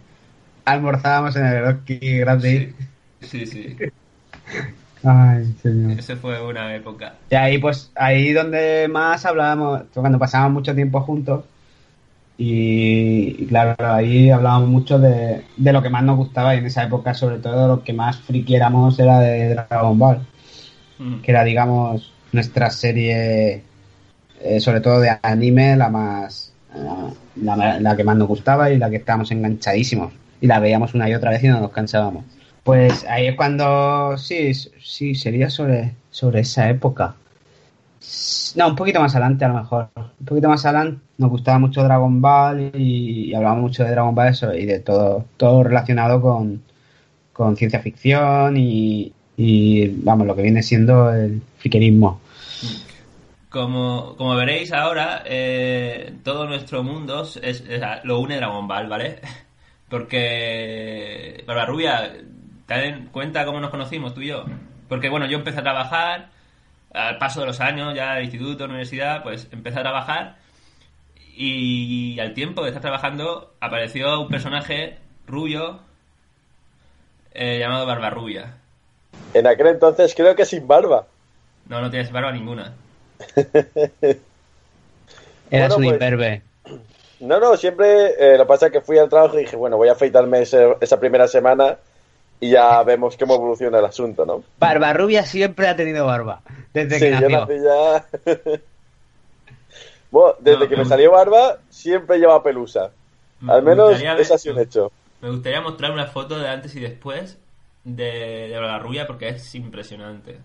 Almorzábamos en el Eroski grande. Sí, sí. Ay, señor. Esa fue una época. Y ahí, pues, ahí donde más hablábamos, cuando pasábamos mucho tiempo juntos. Y, y claro, ahí hablábamos mucho de, de lo que más nos gustaba. Y en esa época, sobre todo, lo que más friki éramos era de Dragon Ball. Mm. Que era, digamos, nuestra serie, eh, sobre todo de anime, la más. eh, la, la que más nos gustaba y la que estábamos enganchadísimos. Y la veíamos una y otra vez y no nos cansábamos. Pues ahí es cuando. Sí, sí, sería sobre, sobre esa época. No, un poquito más adelante a lo mejor. Un poquito más adelante nos gustaba mucho Dragon Ball y, y hablábamos mucho de Dragon Ball eso, y de todo, todo relacionado con, con ciencia ficción y, y, vamos, lo que viene siendo el friquerismo. como, como veréis ahora, eh, todo nuestro mundo es, lo une Dragon Ball, ¿vale? Porque, Barbarrubia, ten cuenta cómo nos conocimos tú y yo. Porque, bueno, yo empecé a trabajar, al paso de los años, ya de instituto, universidad, pues empecé a trabajar y al tiempo de estar trabajando apareció un personaje rubio eh, llamado Barbarrubia. En aquel entonces creo que sin barba. No, no tienes barba ninguna. Eras Bueno, un pues- imberbe. No, no, siempre eh, lo que pasa es que fui al trabajo y dije, bueno, voy a afeitarme ese- esa primera semana y ya vemos cómo evoluciona el asunto, ¿no? Barbarrubia siempre ha tenido barba. Desde sí, que yo nació. nací ya... bueno, desde No, que me me salió barba, siempre lleva pelusa. Me Al menos ver- es así un hecho. Me gustaría mostrar una foto de antes y después de, de la rubia porque es impresionante.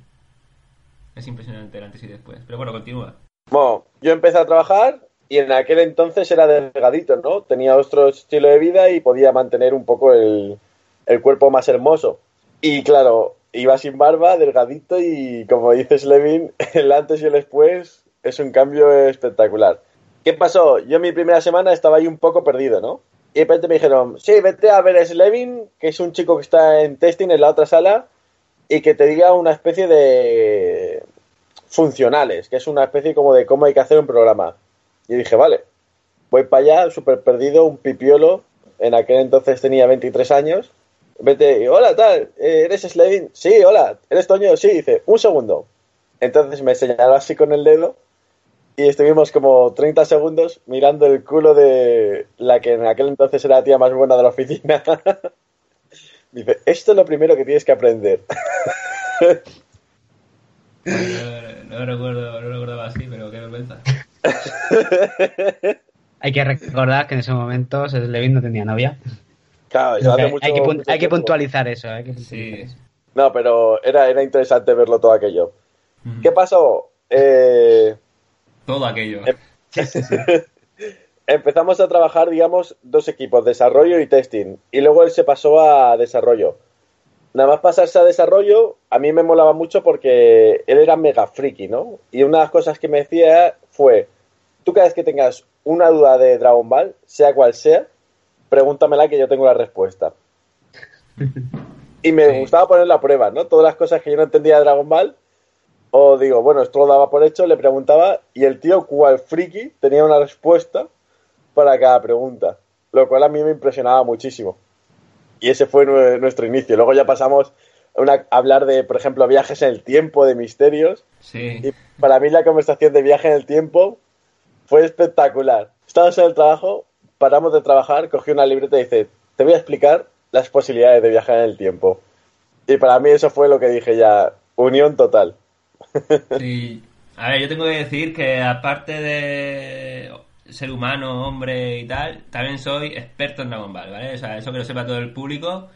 Es impresionante el antes y después. Pero bueno, continúa. Bueno, yo empecé a trabajar y en aquel entonces era delgadito, ¿no? Tenía otro estilo de vida y podía mantener un poco el, el cuerpo más hermoso. Y claro, iba sin barba, delgadito y como dices Levin, el antes y el después es un cambio espectacular. ¿Qué pasó? Yo mi primera semana estaba ahí un poco perdido, ¿no? Y de repente me dijeron, sí, vete a ver a Slevin, que es un chico que está en testing en la otra sala, y que te diga una especie de funcionales, que es una especie como de cómo hay que hacer un programa. Y dije, vale, voy para allá, súper perdido, un pipiolo, en aquel entonces tenía 23 años. Vete, y, hola, tal, eh, ¿eres Slevin? Sí, hola, ¿eres Toño? Sí, dice, un segundo. Entonces me señaló así con el dedo y estuvimos como 30 segundos mirando el culo de la que en aquel entonces era la tía más buena de la oficina. Dice, esto es lo primero que tienes que aprender. No, no recuerdo, no recordaba así, pero qué vergüenza. Hay que recordar que en ese momento Levin no tenía novia. Claro, yo hace hay, mucho- hay que, mucho hay que puntualizar eso. Hay que puntualizar Sí. eso. No, pero era, era interesante verlo todo aquello. ¿Qué pasó? Eh, Todo aquello. Eh, empezamos a trabajar, digamos, dos equipos, desarrollo y testing. Y luego él se pasó a desarrollo. Nada más pasarse a desarrollo, a mí me molaba mucho porque él era mega friki, ¿no? Y una de las cosas que me decía fue, tú cada vez que tengas una duda de Dragon Ball, sea cual sea, pregúntamela que yo tengo la respuesta. Y me gustaba poner la prueba, ¿no? Todas las cosas que yo no entendía de Dragon Ball, o digo, bueno, esto lo daba por hecho, le preguntaba, y el tío, cual friki, tenía una respuesta para cada pregunta, lo cual a mí me impresionaba muchísimo. Y ese fue nue- nuestro inicio. Luego ya pasamos a, una- hablar de, por ejemplo, viajes en el tiempo, de misterios, Sí. y para mí la conversación de viaje en el tiempo fue espectacular. Estábamos en el trabajo, paramos de trabajar, cogí una libreta y dice, te voy a explicar las posibilidades de viajar en el tiempo. Y para mí eso fue lo que dije ya, unión total. Sí. A ver, yo tengo que decir que aparte de ser humano, hombre y tal, también soy experto en Dragon Ball, ¿vale? O sea, eso que lo sepa todo el público,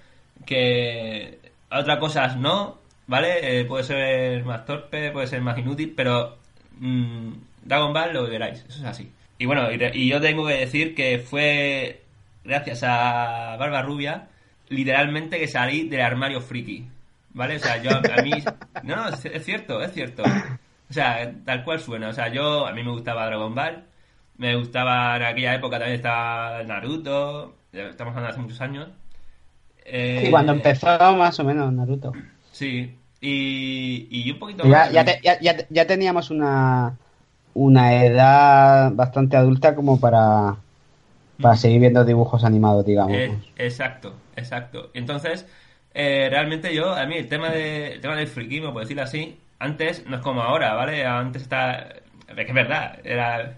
que otras cosas no, ¿vale? Eh, puede ser más torpe, puede ser más inútil, pero mm, Dragon Ball lo que queráis, eso es así. Y bueno, y, re- y yo tengo que decir que fue gracias a Barba Rubia, literalmente que salí del armario friki, ¿vale? O sea, yo a mí... No, no, es, cierto, es cierto. O sea, tal cual suena. O sea, yo, a mí me gustaba Dragon Ball, me gustaba en aquella época también estaba Naruto, estamos hablando de hace muchos años. Eh, Sí, cuando empezó más o menos Naruto. Sí, y, y un poquito Ya, más. ya, te- ya- ya- ya teníamos una, una edad bastante adulta como para, para seguir viendo dibujos animados, digamos. Eh, exacto, exacto. Entonces, eh, realmente yo, a mí el tema, de, el tema del friquismo, por decirlo así, antes no es como ahora, ¿vale? Antes está... Es que es verdad, era...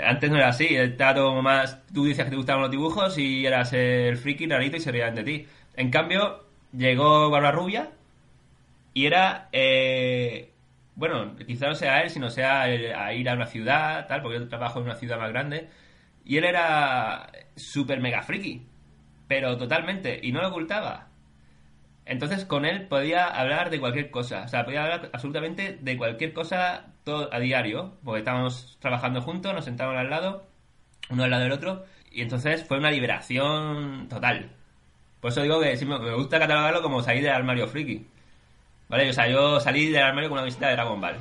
Antes no era así, estaba todo como más... Tú decías que te gustaban los dibujos y eras el friki rarito y se reían de ti. En cambio, llegó Barba Rubia y era... eh, bueno, quizá no sea él, sino sea el- a ir a una ciudad, tal, porque yo trabajo en una ciudad más grande. Y él era súper mega friki, pero totalmente, y no lo ocultaba. Entonces con él podía hablar de cualquier cosa, o sea, podía hablar absolutamente de cualquier cosa todo a diario, porque estábamos trabajando juntos, nos sentábamos al lado, uno al lado del otro, y entonces fue una liberación total. Por eso digo que sí, me me gusta catalogarlo como salir del armario friki. ¿Vale? O sea, yo salí del armario con una visita de Dragon Ball.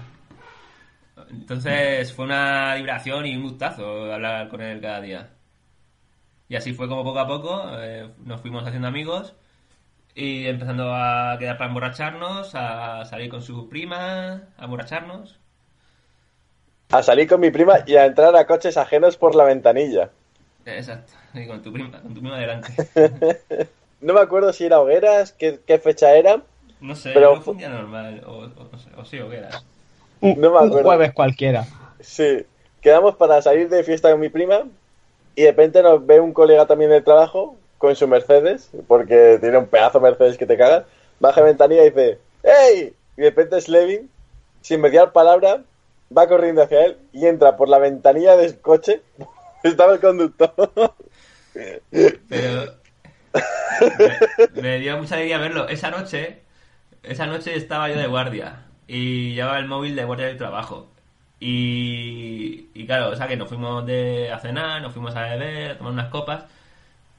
Entonces fue una vibración y un gustazo hablar con él cada día. Y así fue como poco a poco eh, nos fuimos haciendo amigos y empezando a quedar para emborracharnos, a salir con su prima, a emborracharnos. A salir con mi prima y a entrar a coches ajenos por la ventanilla. Exacto, y con tu prima, con tu prima delante. No me acuerdo si era hogueras, qué, qué fecha era. No sé, Pero no fue un día normal, o, o, no sé, o sí, o qué era. Un, No me un jueves cualquiera. Sí, quedamos para salir de fiesta con mi prima y de repente nos ve un colega también del trabajo con su Mercedes, porque tiene un pedazo Mercedes que te cagas, baja de ventanilla y dice ¡Ey! Y de repente Slevin, sin mediar palabra, va corriendo hacia él y entra por la ventanilla del coche. Estaba el conductor. Pero me, me dio mucha alegría verlo. Esa noche, esa noche estaba yo de guardia y llevaba el móvil de guardia del trabajo. Y, y claro, o sea que nos fuimos de, a cenar, nos fuimos a beber, a tomar unas copas.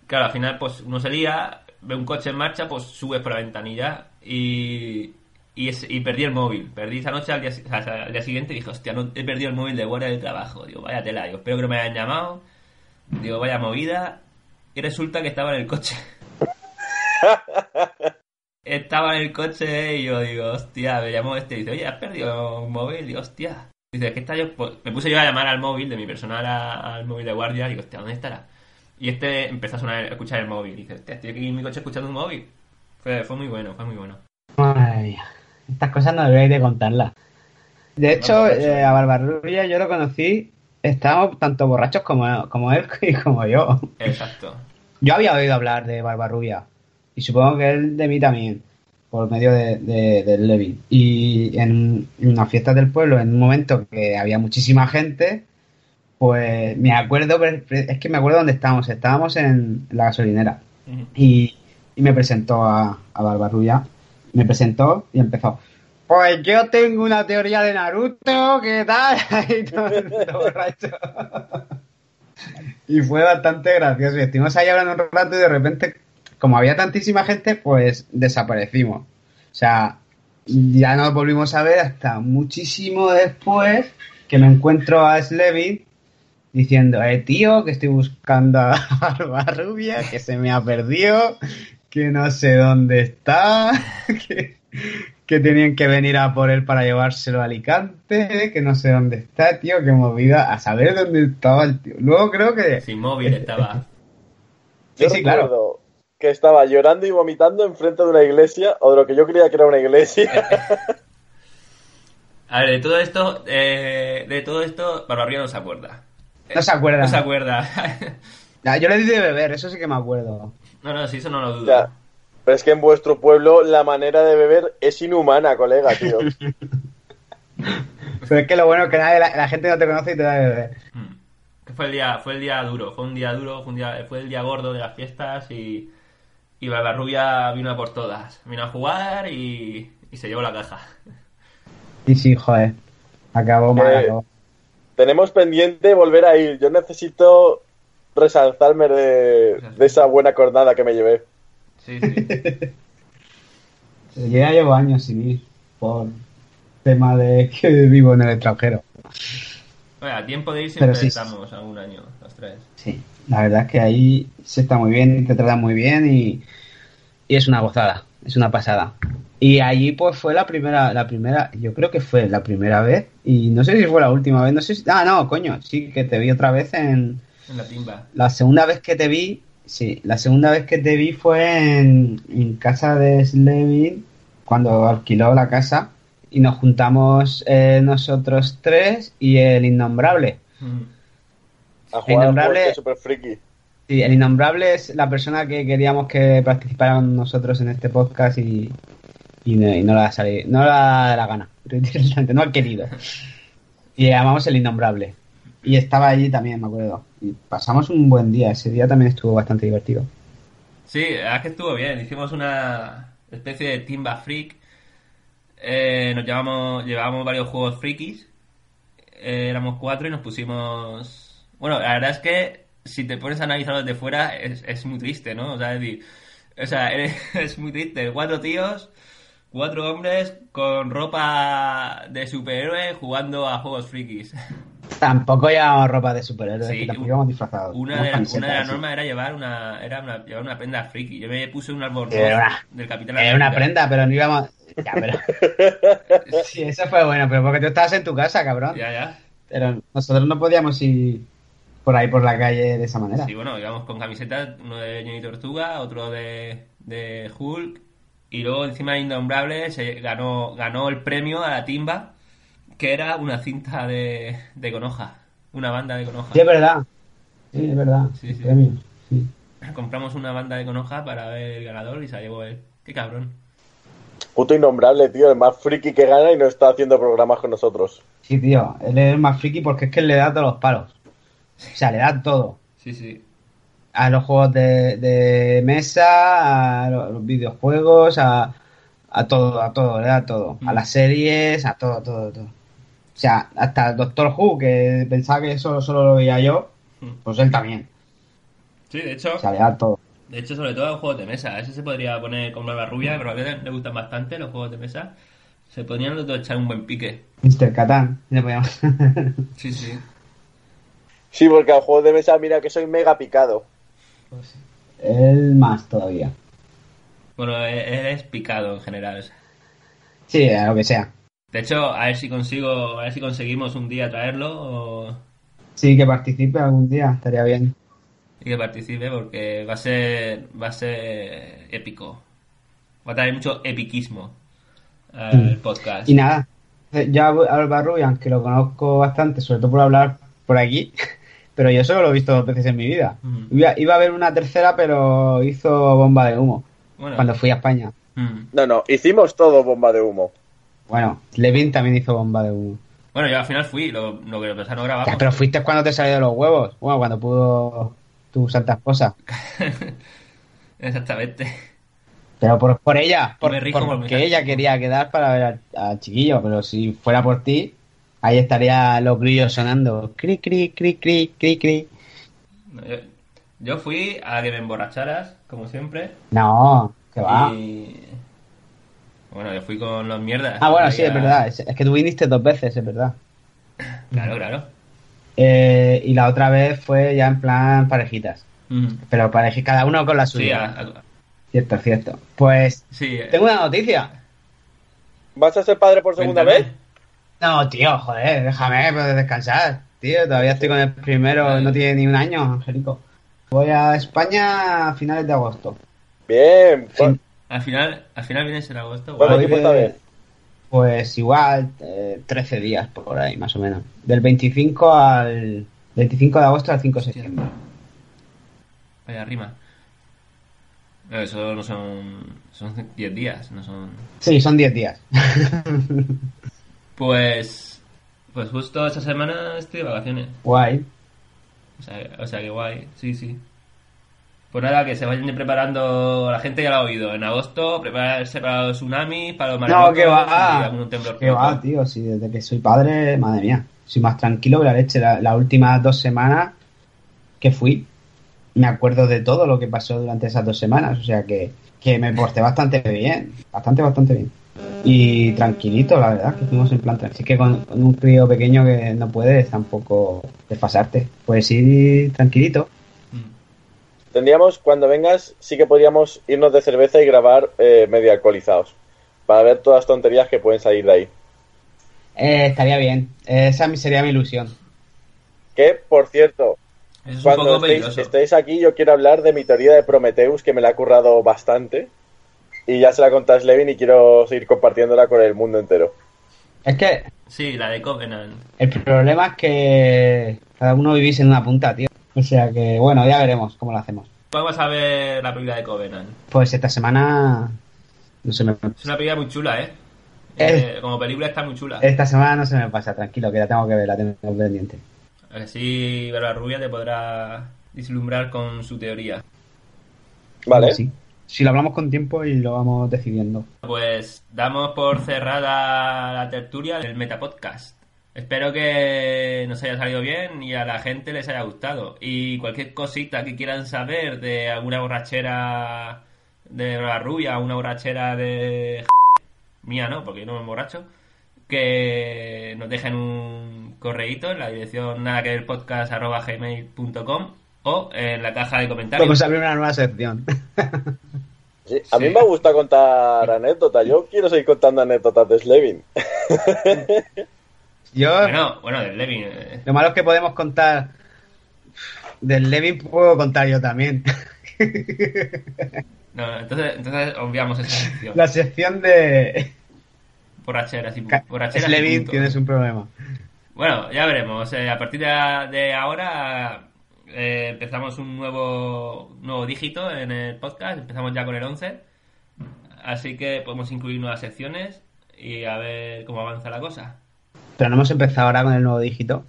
Claro, al final pues uno se lía, ve un coche en marcha, pues subes por la ventanilla y, y, es- y perdí el móvil. Perdí esa noche al día, o sea, al día siguiente dije, hostia, no, he perdido el móvil de guardia del trabajo. Digo, vaya tela, digo, espero que no me hayan llamado. Digo, vaya movida. Y resulta que estaba en el coche. estaba en el coche y yo digo, hostia, me llamó este y dice, oye, ¿has perdido un móvil? Digo, hostia. Dice, ¿qué está yo? Me puse yo a llamar al móvil de mi personal a- al móvil de guardia y digo, hostia, ¿dónde estará? Y este empezó a sonar, a escuchar el móvil. Y dice, hostia, estoy aquí en mi coche escuchando un móvil. Fue, fue muy bueno, fue muy bueno. Madre mía. Estas cosas no deberíais de contarlas. De hecho, eh, a Barbarrubia yo lo conocí, estábamos tanto borrachos como, como él y como yo. Exacto. Yo había oído hablar de Barbarrubia y supongo que él de mí también, por medio de, de, de Levi. Y en, unas fiestas del pueblo, en un momento que había muchísima gente, pues me acuerdo, es que me acuerdo dónde estábamos, estábamos en la gasolinera y, y me presentó a, a Barbarrubia, me presentó y empezó. Pues yo tengo una teoría de Naruto, ¿qué tal? Y todo borracho. Y fue bastante gracioso. Y estuvimos ahí hablando un rato y de repente, como había tantísima gente, pues desaparecimos. O sea, ya no nos volvimos a ver hasta muchísimo después que me encuentro a Slevin diciendo, eh, tío, que estoy buscando a Barbarrubia, que se me ha perdido, que no sé dónde está, que, que tenían que venir a por él para llevárselo a Alicante, que no sé dónde está, tío, que movida, a saber dónde estaba el tío. Luego creo que... Sin móvil estaba. Sí, sí, claro. Que estaba llorando y vomitando enfrente de una iglesia, o de lo que yo creía que era una iglesia. A ver, de todo esto, eh, de todo esto, Barbarría no se acuerda. No se acuerda. No se acuerda. Ah, Yo le di de beber, eso sí que me acuerdo. no, no, sí, eso no lo dudo. Ya. Pero es que en vuestro pueblo la manera de beber es inhumana, colega, tío. Pero es que lo bueno es que nadie, la, la gente no te conoce y te da de beber. Mm. Que fue el día, fue el día duro, fue un día duro, fue, un día, fue el día gordo de las fiestas y, y Barbarrubia vino a por todas. Vino a jugar y, y se llevó la caja. Y sí, joder. Acabó mal. Eh. Tenemos pendiente volver a ir. Yo necesito resaltarme de, de esa buena cornada que me llevé. Sí, sí. Yo ya llevo años sin ir por tema de que vivo en el extranjero. Bueno, a tiempo de ir siempre sí. estamos a un año, los tres. Sí, la verdad es que ahí se está muy bien, te tratan muy bien y, y es una gozada, es una pasada. Y allí pues fue la primera, la primera, yo creo que fue la primera vez y no sé si fue la última vez, no sé si, ah no, coño, sí que te vi otra vez en, En la timba. la segunda vez que te vi, sí, la segunda vez que te vi fue en, en casa de Slevin, cuando alquiló la casa y nos juntamos eh, nosotros tres y el innombrable. Mm. A jugar Innombrable- super friki. Sí, el innombrable es la persona que queríamos que participara con nosotros en este podcast y, y no, y no la ha salido, no la da la gana, no ha querido. Y le llamamos el innombrable. Y estaba allí también, me acuerdo. Y pasamos un buen día, ese día también estuvo bastante divertido. Sí, es que estuvo bien. Hicimos una especie de timba freak. Eh, nos llevamos, llevábamos varios juegos frikis. Eh, éramos cuatro y nos pusimos. Bueno, la verdad es que si te pones a analizarlo desde fuera es, es muy triste, ¿no? O sea, es, decir, o sea, es muy triste. Cuatro tíos cuatro hombres con ropa de superhéroe jugando a juegos frikis. Tampoco llevamos ropa de superhéroes, Sí, que tampoco íbamos disfrazados. Una de, las normas era llevar una, era una, llevar una prenda friki. Yo me puse un árbol del Capitán Era una prenda, pero no íbamos... Ya, pero... Sí, eso fue bueno, pero porque tú estabas en tu casa, cabrón. Ya, ya. Pero nosotros no podíamos ir por ahí por la calle de esa manera. Sí, bueno, íbamos con camisetas, uno de Johnny Tortuga, otro de, de Hulk, y luego encima de se ganó, ganó el premio a la timba, que era una cinta de, de Conoja, una banda de Conoja. Sí, es verdad. Sí, es verdad. Sí, sí. Premio, sí. Compramos una banda de Conoja para ver el ganador y se la llevó él. Qué cabrón. Puto innombrable, tío, el más friki que gana y no está haciendo programas con nosotros. Sí, tío. Él es el más friki porque es que él le da todos los palos. O sea, le da todo. Sí, sí. A los juegos de, de mesa, a lo- los videojuegos, a, a todo, a todo, le da todo. A Mm. las series, a todo, todo, todo. O sea, hasta el Doctor Who, que pensaba que eso solo lo veía yo, Mm. pues él también. Sí, de hecho, O sea, le da todo. de hecho sobre todo en juegos de mesa. Ese se podría poner con barba rubia, pero a veces le gustan bastante los juegos de mesa. Se podrían los dos echar un buen pique. Mr. Catán, le podíamos- Sí, sí. Sí, porque al juego de mesa, mira que soy mega picado. él más todavía. Bueno, él es picado en general. Sí, a lo que sea. De hecho, a ver si consigo, a ver si conseguimos un día traerlo o... Sí, que participe algún día, estaría bien. y que participe porque va a ser, va a ser épico. Va a traer mucho epiquismo al podcast. Mm. Y nada, yo a Alba Rubian, que lo conozco bastante, sobre todo por hablar por aquí, pero yo solo lo he visto dos veces en mi vida. Mm. Iba, iba a ver una tercera, pero hizo bomba de humo Bueno, cuando fui a España. mm. No, no, hicimos todo bomba de humo. Bueno, Levin también hizo bomba de humo. Bueno, yo al final fui, lo, lo que pasa no grabamos. Ya, pero fuiste cuando te salió de los huevos. Bueno, cuando pudo tu santa esposa. Exactamente. Pero por, por ella, por, porque ella quería quedar para ver al chiquillo, pero si fuera por ti, ahí estaría los grillos sonando. Cri, cri, cri, cri, cri, cri. No, Yo, fui a que me emborracharas, como siempre. No, que va. Y... Bueno, yo fui con los mierdas. Ah, bueno, sí, es verdad. Es, es que tú viniste dos veces, es verdad. Claro, claro. Eh, y la otra vez fue ya en plan parejitas. Mm. Pero parejitas, cada uno con la Sí, suya. a- a- Cierto, cierto. Pues sí. eh, tengo una noticia. ¿Vas a ser padre por segunda cuéntame. vez? No, tío, joder, déjame pues, descansar. Tío, todavía estoy con el primero, no tiene ni un año, Angelico. Voy a España a finales de agosto. Bien. Sí. Al final, al final vienes en agosto. ¿Cuánto guay. Voy tiempo de- esta vez? Pues igual, eh, 13 días por ahí, más o menos. Del 25 al 25 de agosto al 5 de septiembre. Vaya rima. No, eso no son. Son 10 días, no son. Sí, son 10 días. Pues. Pues justo esta semana estoy de vacaciones. Guay. O sea, o sea que guay, sí, sí. Pues nada, que se vayan preparando. La gente ya lo ha oído. En agosto, prepararse para los tsunamis, para los No, maremotos que y va. algún temblor Que va, tío. Si desde que soy padre, madre mía. Soy más tranquilo que la leche. La- Las últimas dos semanas que fui, me acuerdo de todo lo que pasó durante esas dos semanas. O sea que, que me porté bastante bien. Bastante, bastante bien. Y tranquilito, la verdad, que fuimos en plan tranquilo. Así que con, con un crío pequeño que no puedes tampoco desfasarte. Puedes ir tranquilito. Mm. Tendríamos, cuando vengas, sí que podríamos irnos de cerveza y grabar eh, medio alcoholizados. Para ver todas las tonterías que pueden salir de ahí. Eh, estaría bien. Esa sería mi ilusión. Que, por cierto, es cuando estéis, estéis aquí, yo quiero hablar de mi teoría de Prometheus, que me la ha currado bastante. Y ya se la contáis Levin y quiero seguir compartiéndola con el mundo entero. Es que Sí, la de Covenant. El problema es que cada uno vivís en una punta, tío. O sea que, bueno, ya veremos cómo lo hacemos. Vamos a ver la película de Covenant. Pues esta semana. No se me, Es una película muy chula, ¿eh? Eh. Eh, como película está muy chula. esta semana no se me pasa, tranquilo, que la tengo que ver, la tengo pendiente. Así Vera Rubia te podrá vislumbrar con su teoría. ¿Vale? Sí. Si lo hablamos con tiempo y lo vamos decidiendo. Pues damos por cerrada la tertulia del Metapodcast. Espero que nos haya salido bien y a la gente les haya gustado. Y cualquier cosita que quieran saber de alguna borrachera de la rubia, una borrachera de mía no, porque yo no me emborracho, que nos dejen un correíto en la dirección nada que podcast arroba gmail.com o en la caja de comentarios. Vamos a abrir una nueva sección. Sí, a mí me gusta contar anécdotas. Yo quiero seguir contando anécdotas de Slevin. Yo, Bueno, bueno, del Levin. eh, lo malo es que podemos contar. Del Levin puedo contar yo también. No, entonces, entonces obviamos esa sección. La sección de. Ca- borracheras y Levin, punto. tienes un problema. Bueno, ya veremos. Eh, a partir de, de ahora eh, empezamos un nuevo, nuevo dígito en el podcast. Empezamos ya con el 11. Así que podemos incluir nuevas secciones y a ver cómo avanza la cosa. Pero no hemos empezado ahora con el nuevo dígito.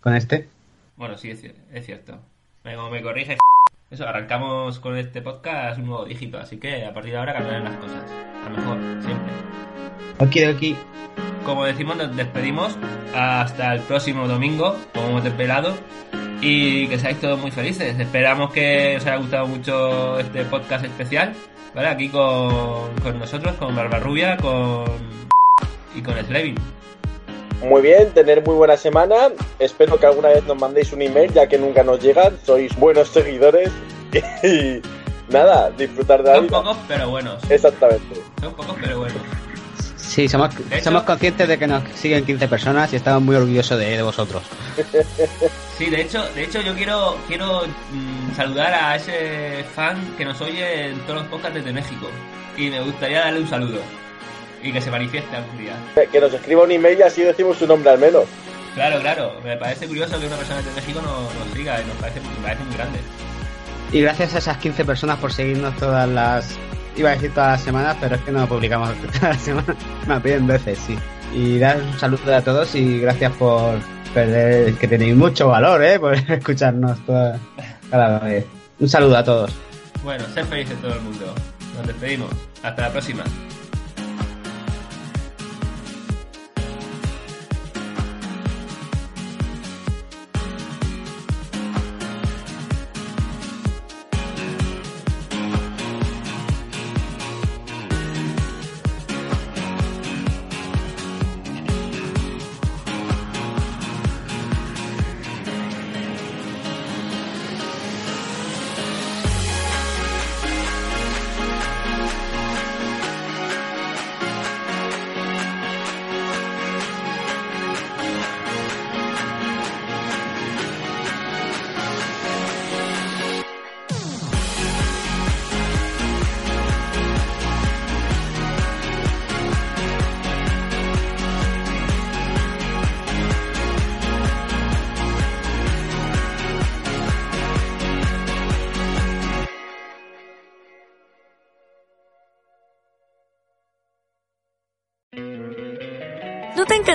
Con este. Bueno, sí, es, cier- es cierto. Como me corrige, eso, arrancamos con este podcast un nuevo dígito. Así que a partir de ahora cambiarán las cosas. A lo mejor, siempre. Okidoki. Como decimos, nos despedimos hasta el próximo domingo, como hemos desvelado, y que seáis todos muy felices. Esperamos que os haya gustado mucho este podcast especial, ¿vale? Aquí con, con nosotros, con Barbarrubia, con y con Slevin. Muy bien, tener muy buena semana. Espero que alguna vez nos mandéis un email, ya que nunca nos llegan. Sois buenos seguidores. Y nada, disfrutar de la Son vida. pocos pero buenos. Exactamente. Son pocos pero buenos. Sí, somos, hecho- somos conscientes de que nos siguen 15 personas y estamos muy orgullosos de, de vosotros. Sí, de hecho, de hecho yo quiero quiero mm, saludar a ese fan que nos oye en todos los podcasts desde México. Y me gustaría darle un saludo. Y que se manifieste algún día. Que nos escriba un email y así decimos su nombre al menos. Claro, claro. Me parece curioso que una persona de México nos, nos siga y nos parece, me parece muy grande. Y gracias a esas 15 personas por seguirnos todas las. Iba a decir todas las semanas, pero es que no publicamos todas las semanas. Me piden veces, sí. Y dar un saludo a todos y gracias por perder. que tenéis mucho valor, ¿eh? Por escucharnos toda, cada vez. Un saludo a todos. Bueno, ser felices todo el mundo. Nos despedimos. Hasta la próxima.